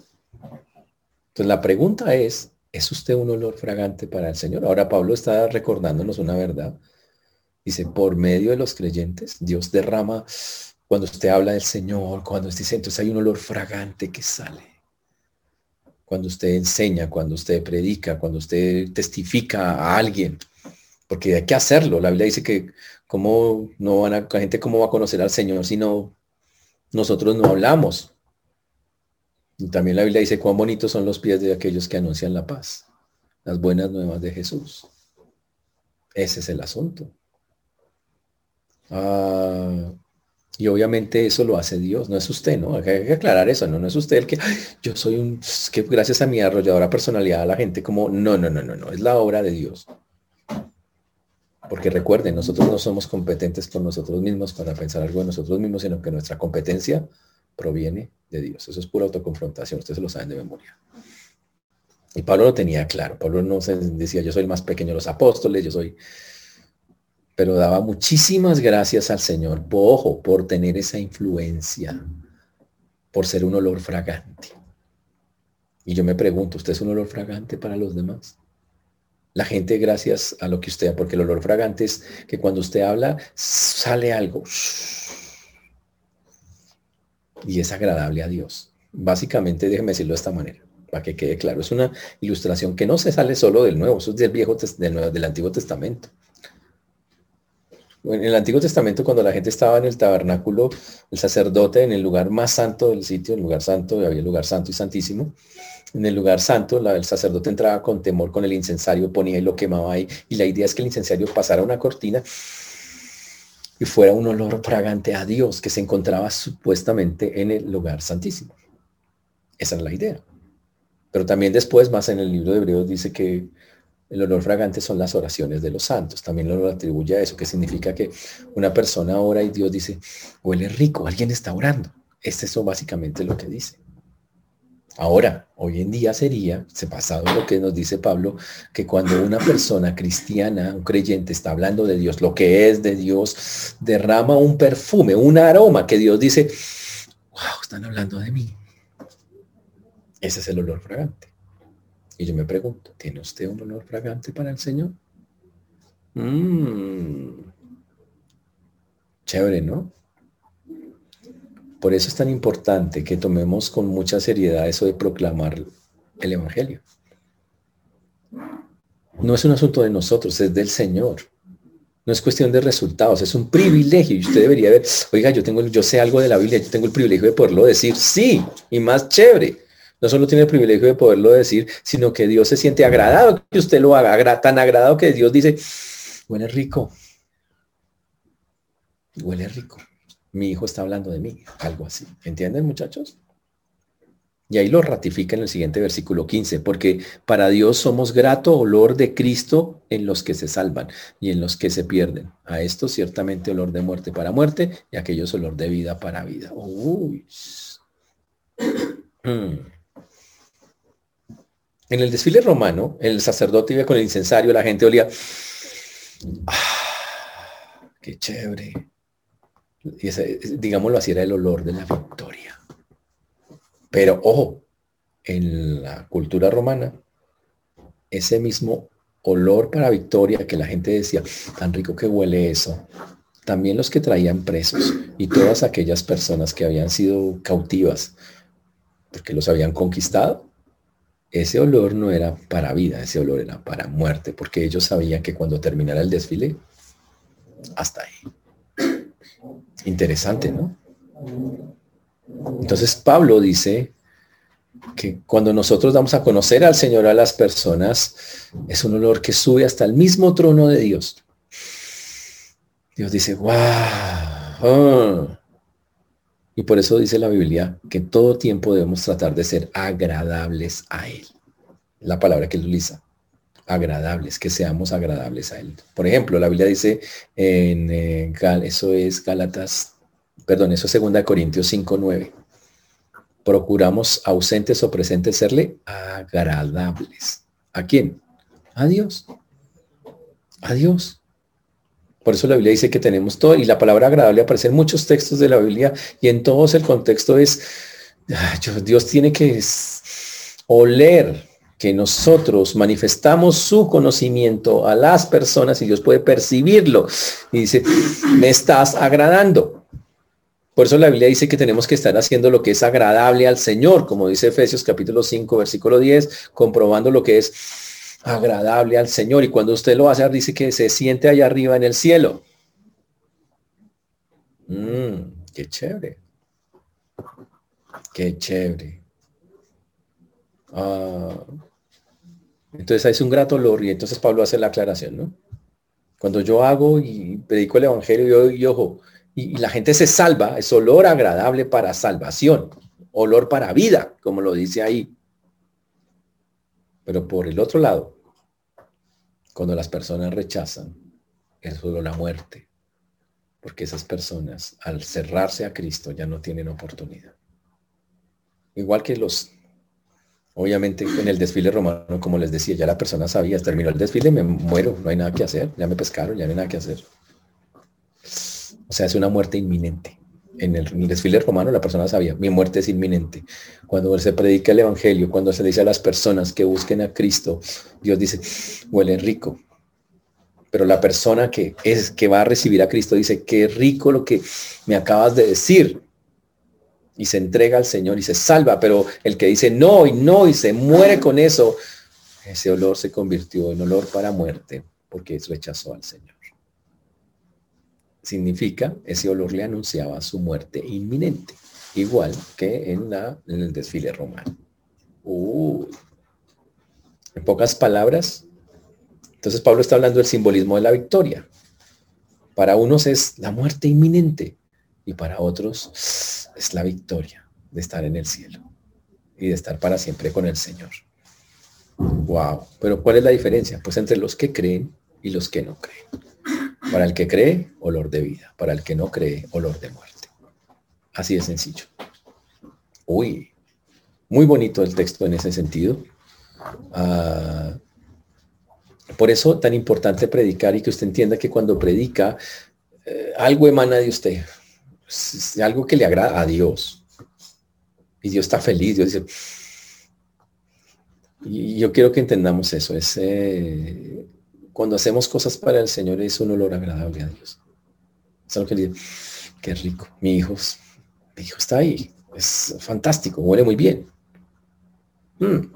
Entonces la pregunta es, ¿es usted un olor fragante para el Señor? Ahora Pablo está recordándonos una verdad. Dice, por medio de los creyentes, Dios derrama, cuando usted habla del Señor, cuando usted dice, entonces hay un olor fragante que sale. Cuando usted enseña, cuando usted predica, cuando usted testifica a alguien, porque hay que hacerlo. La Biblia dice que cómo no van a, la gente cómo va a conocer al Señor si no nosotros no hablamos. También la Biblia dice cuán bonitos son los pies de aquellos que anuncian la paz, las buenas nuevas de Jesús. Ese es el asunto. Ah, y obviamente eso lo hace Dios, no es usted, ¿no? Hay que aclarar eso, ¿no? No es usted el que, yo soy un, que gracias a mi arrolladora personalidad a la gente como, no, no, no, no, no, es la obra de Dios. Porque recuerden, nosotros no somos competentes con nosotros mismos para pensar algo de nosotros mismos, sino que nuestra competencia proviene Dios. Eso es pura autoconfrontación, ustedes lo saben de memoria. Y Pablo lo tenía claro. Pablo no se decía, yo soy el más pequeño de los apóstoles, yo soy... Pero daba muchísimas gracias al Señor, ojo, por tener esa influencia, por ser un olor fragante. Y yo me pregunto, ¿usted es un olor fragante para los demás? La gente, gracias a lo que usted, porque el olor fragante es que cuando usted habla, sale algo y es agradable a Dios. Básicamente, déjeme decirlo de esta manera, para que quede claro. Es una ilustración que no se sale solo del Nuevo, eso es del Viejo del, del Antiguo Testamento. En el Antiguo Testamento, cuando la gente estaba en el tabernáculo, el sacerdote en el lugar más santo del sitio, el lugar santo, había el lugar santo y santísimo, en el lugar santo, el sacerdote entraba con temor con el incensario, ponía y lo quemaba ahí, y la idea es que el incensario pasara una cortina y fuera un olor fragante a Dios que se encontraba supuestamente en el lugar santísimo. Esa es la idea. Pero también después, más en el libro de Hebreos, dice que el olor fragante son las oraciones de los santos. También lo atribuye a eso, que significa que una persona ora y Dios dice, huele rico, alguien está orando. Es eso básicamente lo que dice. Ahora, hoy en día sería, se pasado lo que nos dice Pablo, que cuando una persona cristiana, un creyente, está hablando de Dios, lo que es de Dios, derrama un perfume, un aroma que Dios dice, wow, están hablando de mí. Ese es el olor fragante. Y yo me pregunto, ¿tiene usted un olor fragante para el Señor? Mm. Chévere, ¿no? Por eso es tan importante que tomemos con mucha seriedad eso de proclamar el Evangelio. No es un asunto de nosotros, es del Señor. No es cuestión de resultados, es un privilegio. Y usted debería ver, oiga, yo tengo, yo sé algo de la Biblia, yo tengo el privilegio de poderlo decir. Sí, y más chévere. No solo tiene el privilegio de poderlo decir, sino que Dios se siente agradado que usted lo haga, tan agradado que Dios dice, huele rico. Huele rico mi hijo está hablando de mí, algo así. ¿Entienden, muchachos? Y ahí lo ratifica en el siguiente versículo 15, porque para Dios somos grato olor de Cristo en los que se salvan y en los que se pierden. A esto ciertamente olor de muerte para muerte y aquellos olor de vida para vida. Uy. En el desfile romano, el sacerdote iba con el incensario, la gente olía, ¡ah! ¡Qué chévere! Ese, digámoslo así, era el olor de la victoria. Pero ojo, en la cultura romana, ese mismo olor para victoria que la gente decía, tan rico que huele eso, también los que traían presos y todas aquellas personas que habían sido cautivas porque los habían conquistado, ese olor no era para vida, ese olor era para muerte, porque ellos sabían que cuando terminara el desfile, hasta ahí. Interesante, ¿no? Entonces Pablo dice que cuando nosotros damos a conocer al Señor a las personas, es un olor que sube hasta el mismo trono de Dios. Dios dice, wow. Y por eso dice la Biblia que todo tiempo debemos tratar de ser agradables a Él. La palabra que él utiliza. Agradables, que seamos agradables a Él. Por ejemplo, la Biblia dice en eh, eso es Gálatas, perdón, eso es 2 Corintios 5, 9. Procuramos ausentes o presentes serle agradables. ¿A quién? A Dios. A Dios. Por eso la Biblia dice que tenemos todo, y la palabra agradable aparece en muchos textos de la Biblia, y en todos el contexto es, Dios tiene que oler que nosotros manifestamos su conocimiento a las personas y Dios puede percibirlo. Y dice, me estás agradando. Por eso la Biblia dice que tenemos que estar haciendo lo que es agradable al Señor, como dice Efesios capítulo 5, versículo 10, comprobando lo que es agradable al Señor. Y cuando usted lo hace, dice que se siente allá arriba en el cielo. Mm, qué chévere. Qué chévere. Ah, entonces es un grato olor y entonces Pablo hace la aclaración, ¿no? Cuando yo hago y predico el evangelio y, ojo, y, la gente se salva, es olor agradable para salvación, olor para vida, como lo dice ahí. Pero por el otro lado, cuando las personas rechazan, es solo la muerte. Porque esas personas, al cerrarse a Cristo, ya no tienen oportunidad. Igual que los, obviamente en el desfile romano, como les decía, ya la persona sabía, terminó el desfile, me muero, no hay nada que hacer, ya me pescaron, ya no hay nada que hacer. O sea, es una muerte inminente. En el, desfile romano la persona sabía, mi muerte es inminente. Cuando se predica el Evangelio, cuando se dice a las personas que busquen a Cristo, Dios dice, huele rico. Pero la persona que es que va a recibir a Cristo dice, qué rico lo que me acabas de decir. Y se entrega al Señor y se salva. Pero el que dice no y no y se muere con eso, ese olor se convirtió en olor para muerte porque rechazó al Señor significa, ese olor le anunciaba su muerte inminente, igual que en, la, en el desfile romano. En pocas palabras, entonces Pablo está hablando del simbolismo de la victoria. Para unos es la muerte inminente y para otros es la victoria de estar en el cielo y de estar para siempre con el Señor. Wow. Pero ¿cuál es la diferencia? Pues entre los que creen y los que no creen. Para el que cree, olor de vida. Para el que no cree, olor de muerte. Así de sencillo. Uy, muy bonito el texto en ese sentido. Ah, por eso tan importante predicar y que usted entienda que cuando predica, eh, algo emana de usted. Algo que le agrada a Dios. Y Dios está feliz. Dios dice, y yo quiero que entendamos eso. Es, cuando hacemos cosas para el Señor es un olor agradable a Dios. Es algo que le qué rico. Mi hijo, mi hijo está ahí. Es fantástico, huele muy bien. Mm.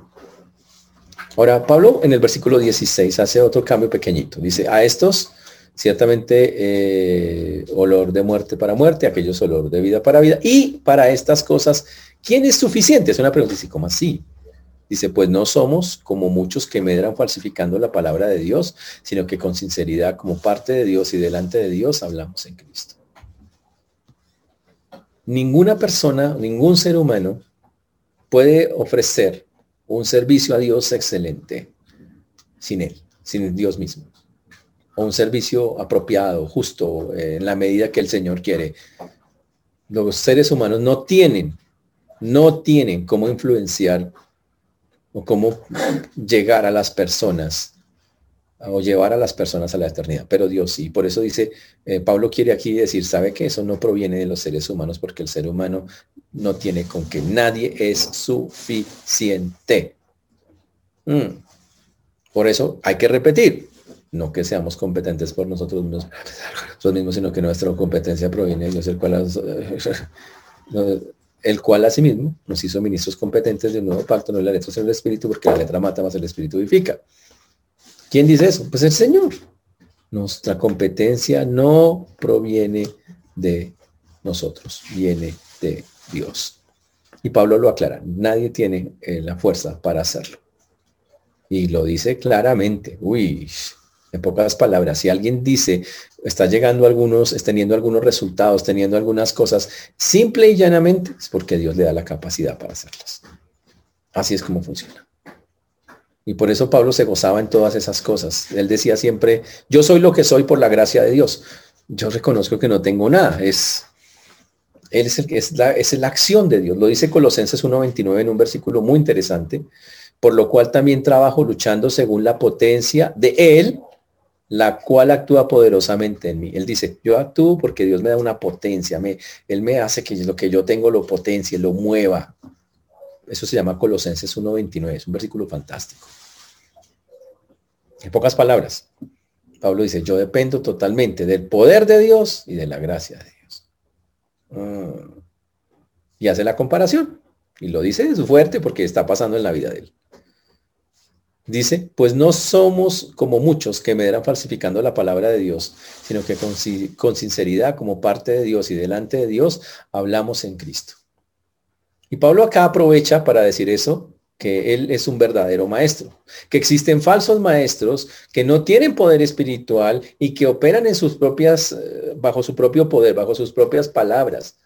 Ahora, Pablo en el versículo 16 hace otro cambio pequeñito. Dice, a estos ciertamente eh, olor de muerte para muerte, aquellos olor de vida para vida. Y para estas cosas, ¿quién es suficiente? Es una pregunta, ¿y cómo así? Dice, pues no somos como muchos que medran falsificando la palabra de Dios, sino que con sinceridad, como parte de Dios y delante de Dios, hablamos en Cristo. Ninguna persona, ningún ser humano puede ofrecer un servicio a Dios excelente sin Él, sin Dios mismo. Un servicio apropiado, justo, eh, en la medida que el Señor quiere. Los seres humanos no tienen, no tienen cómo influenciar o cómo llegar a las personas o llevar a las personas a la eternidad, pero Dios sí. Por eso dice, eh, Pablo quiere aquí decir, sabe que eso no proviene de los seres humanos, porque el ser humano no tiene con que nadie es suficiente. Mm. Por eso hay que repetir, no que seamos competentes por nosotros mismos, sino que nuestra competencia proviene de Dios, el cual, el cual asimismo nos hizo ministros competentes de nuevo pacto, no la letra, sino el espíritu, porque la letra mata más el espíritu vivifica. ¿Quién dice eso? Pues el Señor. Nuestra competencia no proviene de nosotros, viene de Dios. Y Pablo lo aclara, nadie tiene eh, la fuerza para hacerlo. Y lo dice claramente. Uy, en pocas palabras, si alguien dice, está llegando a algunos, está teniendo algunos resultados, teniendo algunas cosas, simple y llanamente, es porque Dios le da la capacidad para hacerlas. Así es como funciona. Y por eso Pablo se gozaba en todas esas cosas. Él decía siempre, yo soy lo que soy por la gracia de Dios. Yo reconozco que no tengo nada. Es, él es, el, es, la, es la acción de Dios. Lo dice Colosenses 1.29 en un versículo muy interesante. Por lo cual también trabajo luchando según la potencia de Él, la cual actúa poderosamente en mí. Él dice, yo actúo porque Dios me da una potencia. Me, él me hace que lo que yo tengo lo potencie, lo mueva. Eso se llama Colosenses 1.29. Es un versículo fantástico. En pocas palabras, Pablo dice, yo dependo totalmente del poder de Dios y de la gracia de Dios. Ah. y hace la comparación. Y lo dice fuerte porque está pasando en la vida de él. Dice, pues no somos como muchos que me falsificando la palabra de Dios, sino que con, con sinceridad, como parte de Dios y delante de Dios, hablamos en Cristo. Y Pablo acá aprovecha para decir eso que Él es un verdadero maestro, que existen falsos maestros que no tienen poder espiritual y que operan en sus propias, eh, bajo su propio poder, bajo sus propias palabras.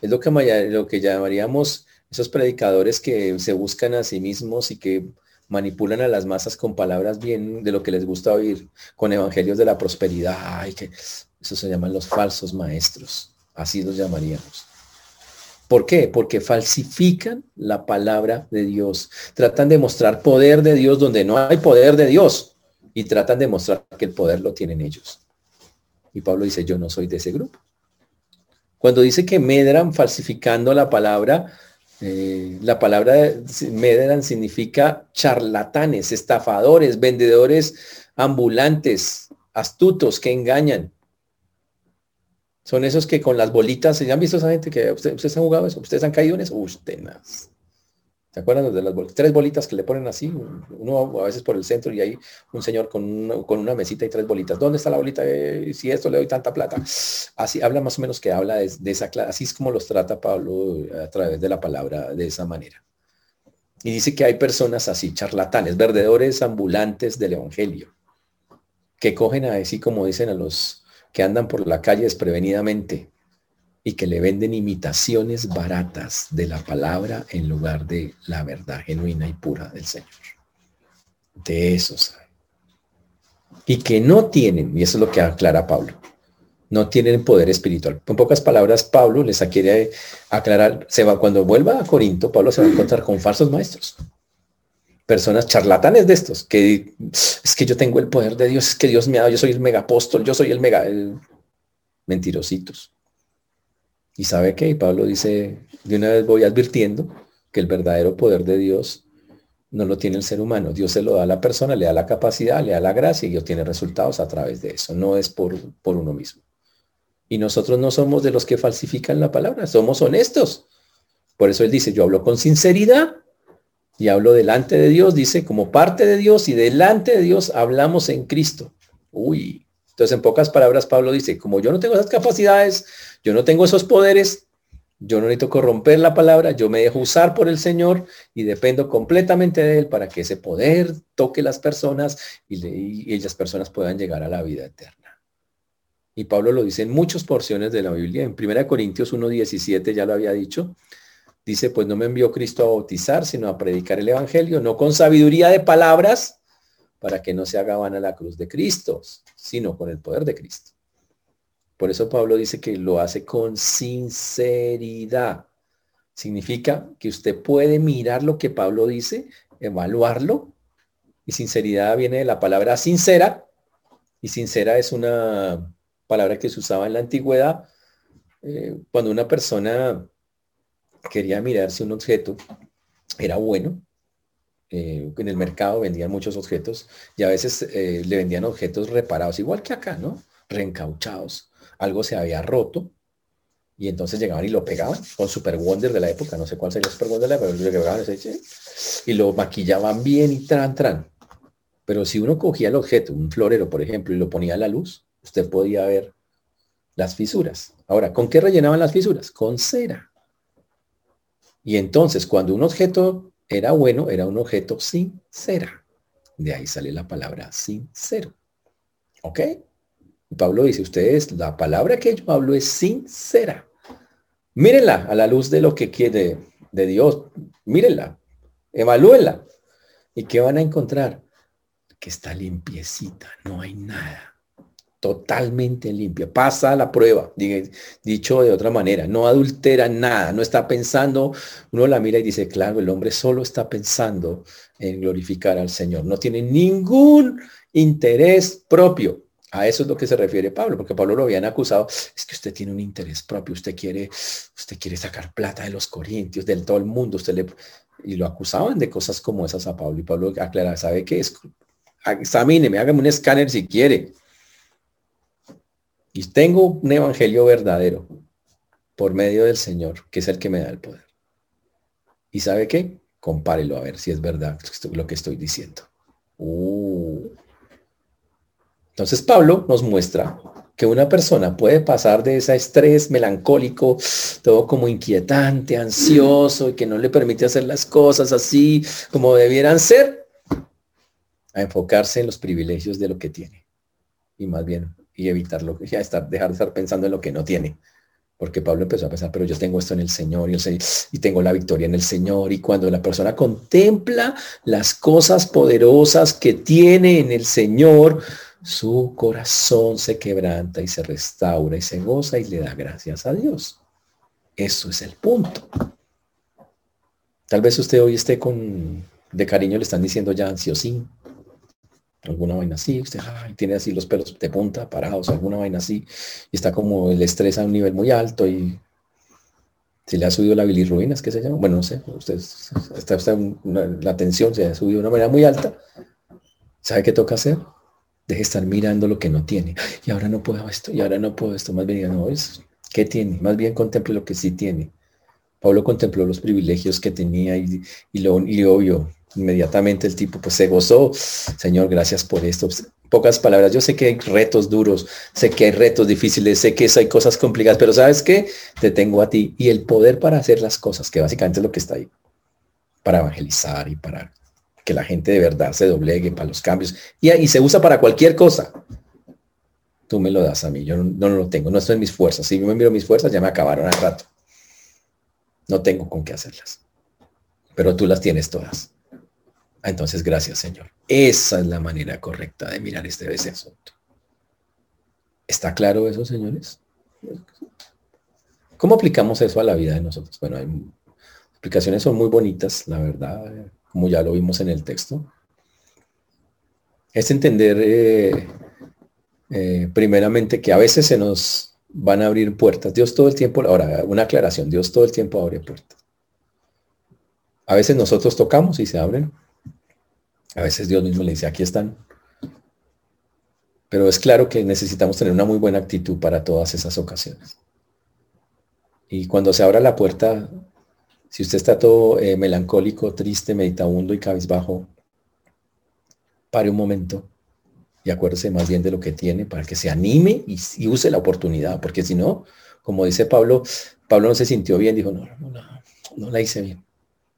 Es lo que, lo que llamaríamos esos predicadores que se buscan a sí mismos y que manipulan a las masas con palabras bien de lo que les gusta oír, con evangelios de la prosperidad, y que eso se llaman los falsos maestros, así los llamaríamos. ¿Por qué? Porque falsifican la palabra de Dios. Tratan de mostrar poder de Dios donde no hay poder de Dios. Y tratan de mostrar que el poder lo tienen ellos. Y Pablo dice, yo no soy de ese grupo. Cuando dice que medran falsificando la palabra, eh, la palabra medran significa charlatanes, estafadores, vendedores ambulantes, astutos que engañan. Son esos que con las bolitas, ¿se han visto esa gente que ustedes, han jugado eso? ¿Ustedes han caído en eso? ¿Se acuerdan de las? Tres bolitas que le ponen así, uno a veces por el centro y hay un señor con con una mesita y tres bolitas. ¿Dónde está la bolita? si esto le doy tanta plata. Así habla más o menos que habla de, esa clase. Así es como los trata Pablo a través de la palabra de esa manera. Y dice que hay personas así, charlatanes, verdedores ambulantes del Evangelio, que cogen así como dicen a los que andan por la calle desprevenidamente y que le venden imitaciones baratas de la palabra en lugar de la verdad genuina y pura del Señor. De eso sabe. Y que no tienen, y eso es lo que aclara Pablo, no tienen poder espiritual. En pocas palabras, Pablo les quiere aclarar, se va, cuando vuelva a Corinto, Pablo se va a encontrar con falsos maestros personas charlatanes de estos, que es que yo tengo el poder de Dios, es que Dios me ha dado, yo soy el mega apóstol, yo soy el mega, mentirositos. Y sabe que Pablo dice, de una vez voy advirtiendo que el verdadero poder de Dios no lo tiene el ser humano. Dios se lo da a la persona, le da la capacidad, le da la gracia y Dios tiene resultados a través de eso. No es por, por uno mismo. Y nosotros no somos de los que falsifican la palabra, somos honestos. Por eso él dice, yo hablo con sinceridad y hablo delante de Dios, dice, como parte de Dios y delante de Dios hablamos en Cristo. Uy, entonces en pocas palabras Pablo dice, como yo no tengo esas capacidades, yo no tengo esos poderes, yo no necesito corromper la palabra, yo me dejo usar por el Señor y dependo completamente de Él para que ese poder toque las personas y, y las personas puedan llegar a la vida eterna. Y Pablo lo dice en muchas porciones de la Biblia. En 1 Corintios 1.17 ya lo había dicho. Dice, pues no me envió Cristo a bautizar, sino a predicar el Evangelio, no con sabiduría de palabras, para que no se haga vana la cruz de Cristo, sino con el poder de Cristo. Por eso Pablo dice que lo hace con sinceridad. Significa que usted puede mirar lo que Pablo dice, evaluarlo Y sinceridad viene de la palabra sincera. Y sincera es una palabra que se usaba en la antigüedad eh, cuando una persona quería mirar si un objeto era bueno. Eh, en el mercado vendían muchos objetos y a veces eh, le vendían objetos reparados, igual que acá, ¿no? Reencauchados. Algo se había roto y entonces llegaban y lo pegaban con Super Wonder de la época, no sé cuál sería Super Wonder de la época, pero lo y lo maquillaban bien y tran, tran. Pero si uno cogía el objeto, un florero, por ejemplo, y lo ponía a la luz, usted podía ver las fisuras. Ahora, ¿con qué rellenaban las fisuras? Con cera. Y entonces, cuando un objeto era bueno, era un objeto sin cera. De ahí sale la palabra sincero. ¿Ok? Pablo dice, ustedes, la palabra que yo hablo es sincera. Mírenla a la luz de lo que quiere de Dios. Mírenla, evalúenla. ¿Y qué van a encontrar? Que está limpiecita, no hay nada totalmente limpia. Pasa la prueba, dicho de otra manera, no adultera nada, no está pensando, uno la mira y dice, claro, el hombre solo está pensando en glorificar al Señor, no tiene ningún interés propio. A eso es lo que se refiere Pablo, porque Pablo lo habían acusado, es que usted tiene un interés propio, usted quiere, usted quiere sacar plata de los corintios, del todo el mundo, usted le y lo acusaban de cosas como esas a Pablo y Pablo aclara, ¿sabe qué es? Examíneme, hágame un escáner si quiere y tengo un evangelio verdadero por medio del Señor, que es el que me da el poder. ¿Y sabe qué? Compárelo a ver si es verdad lo que estoy diciendo. Uh. Entonces Pablo nos muestra que una persona puede pasar de ese estrés melancólico, todo como inquietante, ansioso y que no le permite hacer las cosas así como debieran ser, a enfocarse en los privilegios de lo que tiene. Y más bien y evitarlo, ya estar, dejar de estar pensando en lo que no tiene. Porque Pablo empezó a pensar, pero yo tengo esto en el Señor y, el, y tengo la victoria en el Señor. Y cuando la persona contempla las cosas poderosas que tiene en el Señor, su corazón se quebranta y se restaura y se goza y le da gracias a Dios. Eso es el punto. Tal vez usted hoy esté con, de cariño le están diciendo ya ansiosín, alguna vaina así, usted tiene así los pelos de punta, parados, alguna vaina así, y está como el estrés a un nivel muy alto y si le ha subido la bilirruina, ¿qué se llama? Bueno, no sé, usted está, la tensión se ha subido de una manera muy alta. ¿Sabe qué toca hacer? Deje estar mirando lo que no tiene. Y ahora no puedo esto, y ahora no puedo esto. Más bien no, es, ¿qué tiene? Más bien contemple lo que sí tiene. Pablo contempló los privilegios que tenía y, y lo y obvio, inmediatamente el tipo pues se gozó. Señor, gracias por esto. Pocas palabras. Yo sé que hay retos duros, sé que hay retos difíciles, sé que hay cosas complicadas, pero ¿sabes qué? Te tengo a ti y el poder para hacer las cosas, que básicamente es lo que está ahí, para evangelizar y para que la gente de verdad se doblegue para los cambios. Y, se usa para cualquier cosa. Tú me lo das a mí, yo no, no, lo tengo, no estoy en mis fuerzas. Si yo me miro mis fuerzas, ya me acabaron al rato. No tengo con qué hacerlas. Pero tú las tienes todas. Entonces, gracias, Señor. Esa es la manera correcta de mirar este ese asunto. ¿Está claro eso, señores? ¿Cómo aplicamos eso a la vida de nosotros? Bueno, hay aplicaciones son muy bonitas, la verdad, como ya lo vimos en el texto. Es entender eh, eh, primeramente que a veces se nos van a abrir puertas. Dios todo el tiempo, ahora, una aclaración, Dios todo el tiempo abre puertas. A veces nosotros tocamos y se abren, a veces Dios mismo le dice, aquí están. Pero es claro que necesitamos tener una muy buena actitud para todas esas ocasiones. Y cuando se abra la puerta, si usted está todo eh, melancólico, triste, meditabundo y cabizbajo, pare un momento y acuérdese más bien de lo que tiene para que se anime y, use la oportunidad, porque si no, como dice Pablo, Pablo no se sintió bien, dijo, no, no, no, la hice bien.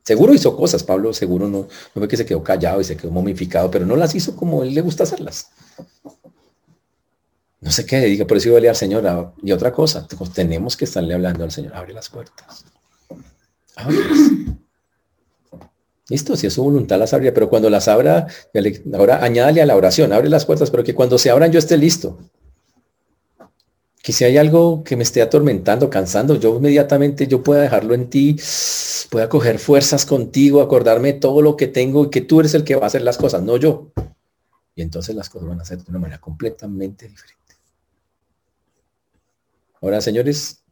Seguro hizo cosas, Pablo seguro no, no ve que se quedó callado y se quedó momificado, pero no las hizo como él le gusta hacerlas. No sé qué, diga, por eso iba a al Señor. Ah, y otra cosa, tenemos que estarle hablando al Señor, abre las puertas. Listo, si es su voluntad las abría, pero cuando las abra, ahora añádale a la oración, abre las puertas, pero que cuando se abran yo esté listo. que si hay algo que me esté atormentando, cansando, yo inmediatamente yo pueda dejarlo en ti, pueda coger fuerzas contigo, acordarme todo lo que tengo y que tú eres el que va a hacer las cosas, no yo. Y entonces las cosas van a ser de una manera completamente diferente. Ahora, señores,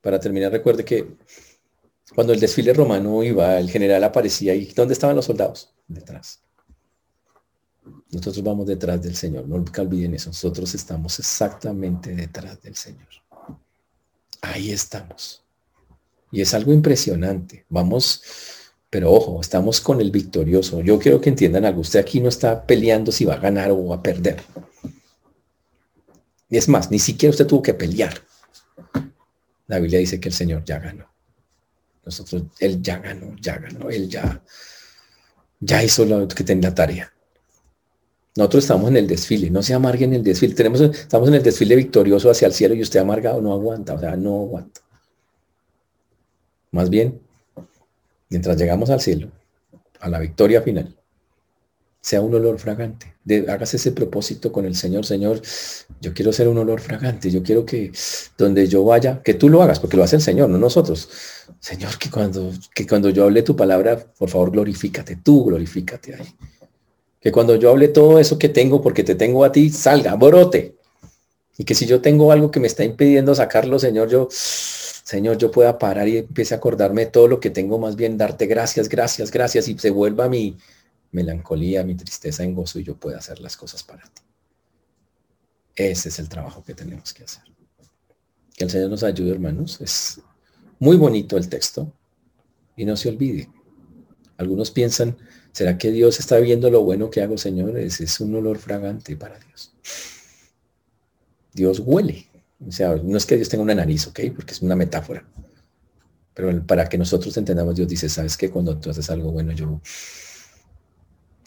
para terminar, recuerde que cuando el desfile romano iba, el general aparecía y ¿dónde estaban los soldados? Detrás. Nosotros vamos detrás del Señor, no olviden eso, nosotros estamos exactamente detrás del Señor. Ahí estamos. Y es algo impresionante. Vamos, pero ojo, estamos con el victorioso. Yo quiero que entiendan algo. Usted aquí no está peleando si va a ganar o va a perder. Y es más, ni siquiera usted tuvo que pelear. La Biblia dice que el Señor ya ganó. Nosotros, Él ya ganó, ya ganó, Él ya, ya hizo lo que tenía la tarea. Nosotros estamos en el desfile, no se amarguen en el desfile. Tenemos, estamos en el desfile victorioso hacia el cielo y usted amargado no aguanta, o sea, no aguanta. Más bien, mientras llegamos al cielo, a la victoria final, sea un olor fragante. hágase ese propósito con el Señor. Señor, yo quiero ser un olor fragante. Yo quiero que donde yo vaya, que tú lo hagas, porque lo hace el Señor, no nosotros. Señor, que cuando, que cuando yo hable tu palabra, por favor, glorifícate. Tú glorifícate ahí. Que cuando yo hable todo eso que tengo, porque te tengo a ti, salga, brote. Y que si yo tengo algo que me está impidiendo sacarlo, Señor, yo, Señor, yo pueda parar y empiece a acordarme de todo lo que tengo, más bien darte gracias, gracias, gracias, y se vuelva mi melancolía, mi tristeza en gozo y yo pueda hacer las cosas para ti. Ese es el trabajo que tenemos que hacer. Que el Señor nos ayude, hermanos. Es muy bonito el texto y no se olvide. Algunos piensan, ¿Será que Dios está viendo lo bueno que hago, señores? Es un olor fragante para Dios. Dios huele. O sea, no es que Dios tenga una nariz, ¿ok? Porque es una metáfora. Pero para que nosotros entendamos, Dios dice, ¿sabes qué? Cuando tú haces algo bueno, yo...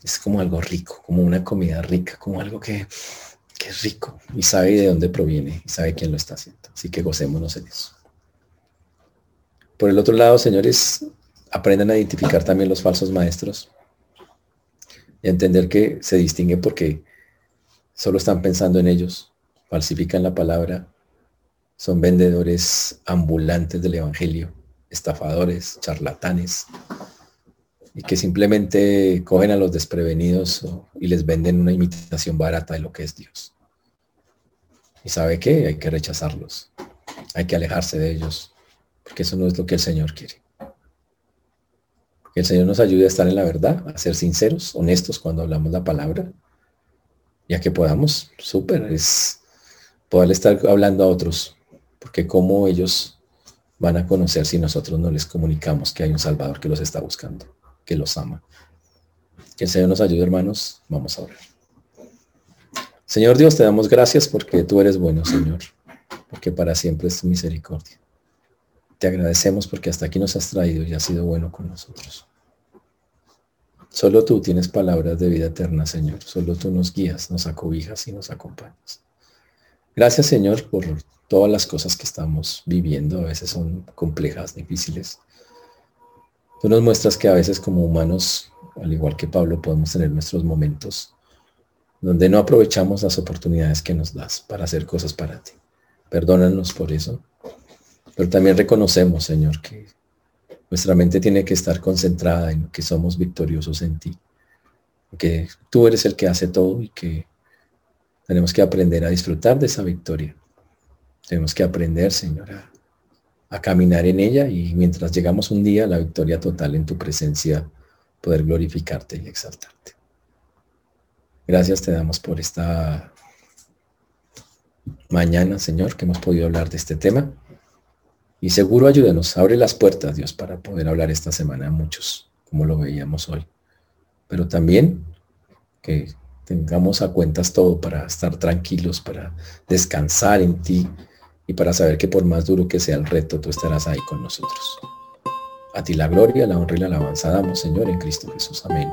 Es como algo rico, como una comida rica, como algo que, que es rico y sabe de dónde proviene y sabe quién lo está haciendo. Así que gocémonos en eso. Por el otro lado, señores, aprendan a identificar también los falsos maestros y entender que se distingue porque solo están pensando en ellos, falsifican la palabra, son vendedores ambulantes del Evangelio, estafadores, charlatanes, y que simplemente cogen a los desprevenidos y les venden una imitación barata de lo que es Dios. ¿Y sabe qué? Hay que rechazarlos, hay que alejarse de ellos, porque eso no es lo que el Señor quiere. Que el Señor nos ayude a estar en la verdad, a ser sinceros, honestos cuando hablamos la palabra. Ya que podamos, súper, es poder estar hablando a otros. Porque cómo ellos van a conocer si nosotros no les comunicamos que hay un Salvador que los está buscando, que los ama. Que el Señor nos ayude, hermanos. Vamos a orar. Señor Dios, te damos gracias porque tú eres bueno, Señor. Porque para siempre es tu misericordia. Te agradecemos porque hasta aquí nos has traído y has sido bueno con nosotros. Solo tú tienes palabras de vida eterna, Señor. Solo tú nos guías, nos acobijas y nos acompañas. Gracias, Señor, por todas las cosas que estamos viviendo. A veces son complejas, difíciles. Tú nos muestras que a veces como humanos, al igual que Pablo, podemos tener nuestros momentos donde no aprovechamos las oportunidades que nos das para hacer cosas para ti. Perdónanos por eso. Pero también reconocemos, Señor, que nuestra mente tiene que estar concentrada en que somos victoriosos en ti. Que tú eres el que hace todo y que tenemos que aprender a disfrutar de esa victoria. Tenemos que aprender, Señor, a, caminar en ella y mientras llegamos un día a la victoria total en tu presencia, poder glorificarte y exaltarte. Gracias te damos por esta mañana, Señor, que hemos podido hablar de este tema. Y seguro ayúdanos, abre las puertas, Dios, para poder hablar esta semana a muchos, como lo veíamos hoy. Pero también que tengamos a cuentas todo para estar tranquilos, para descansar en ti y para saber que por más duro que sea el reto, tú estarás ahí con nosotros. A ti la gloria, la honra y la alabanza damos, Señor, en Cristo Jesús. Amén.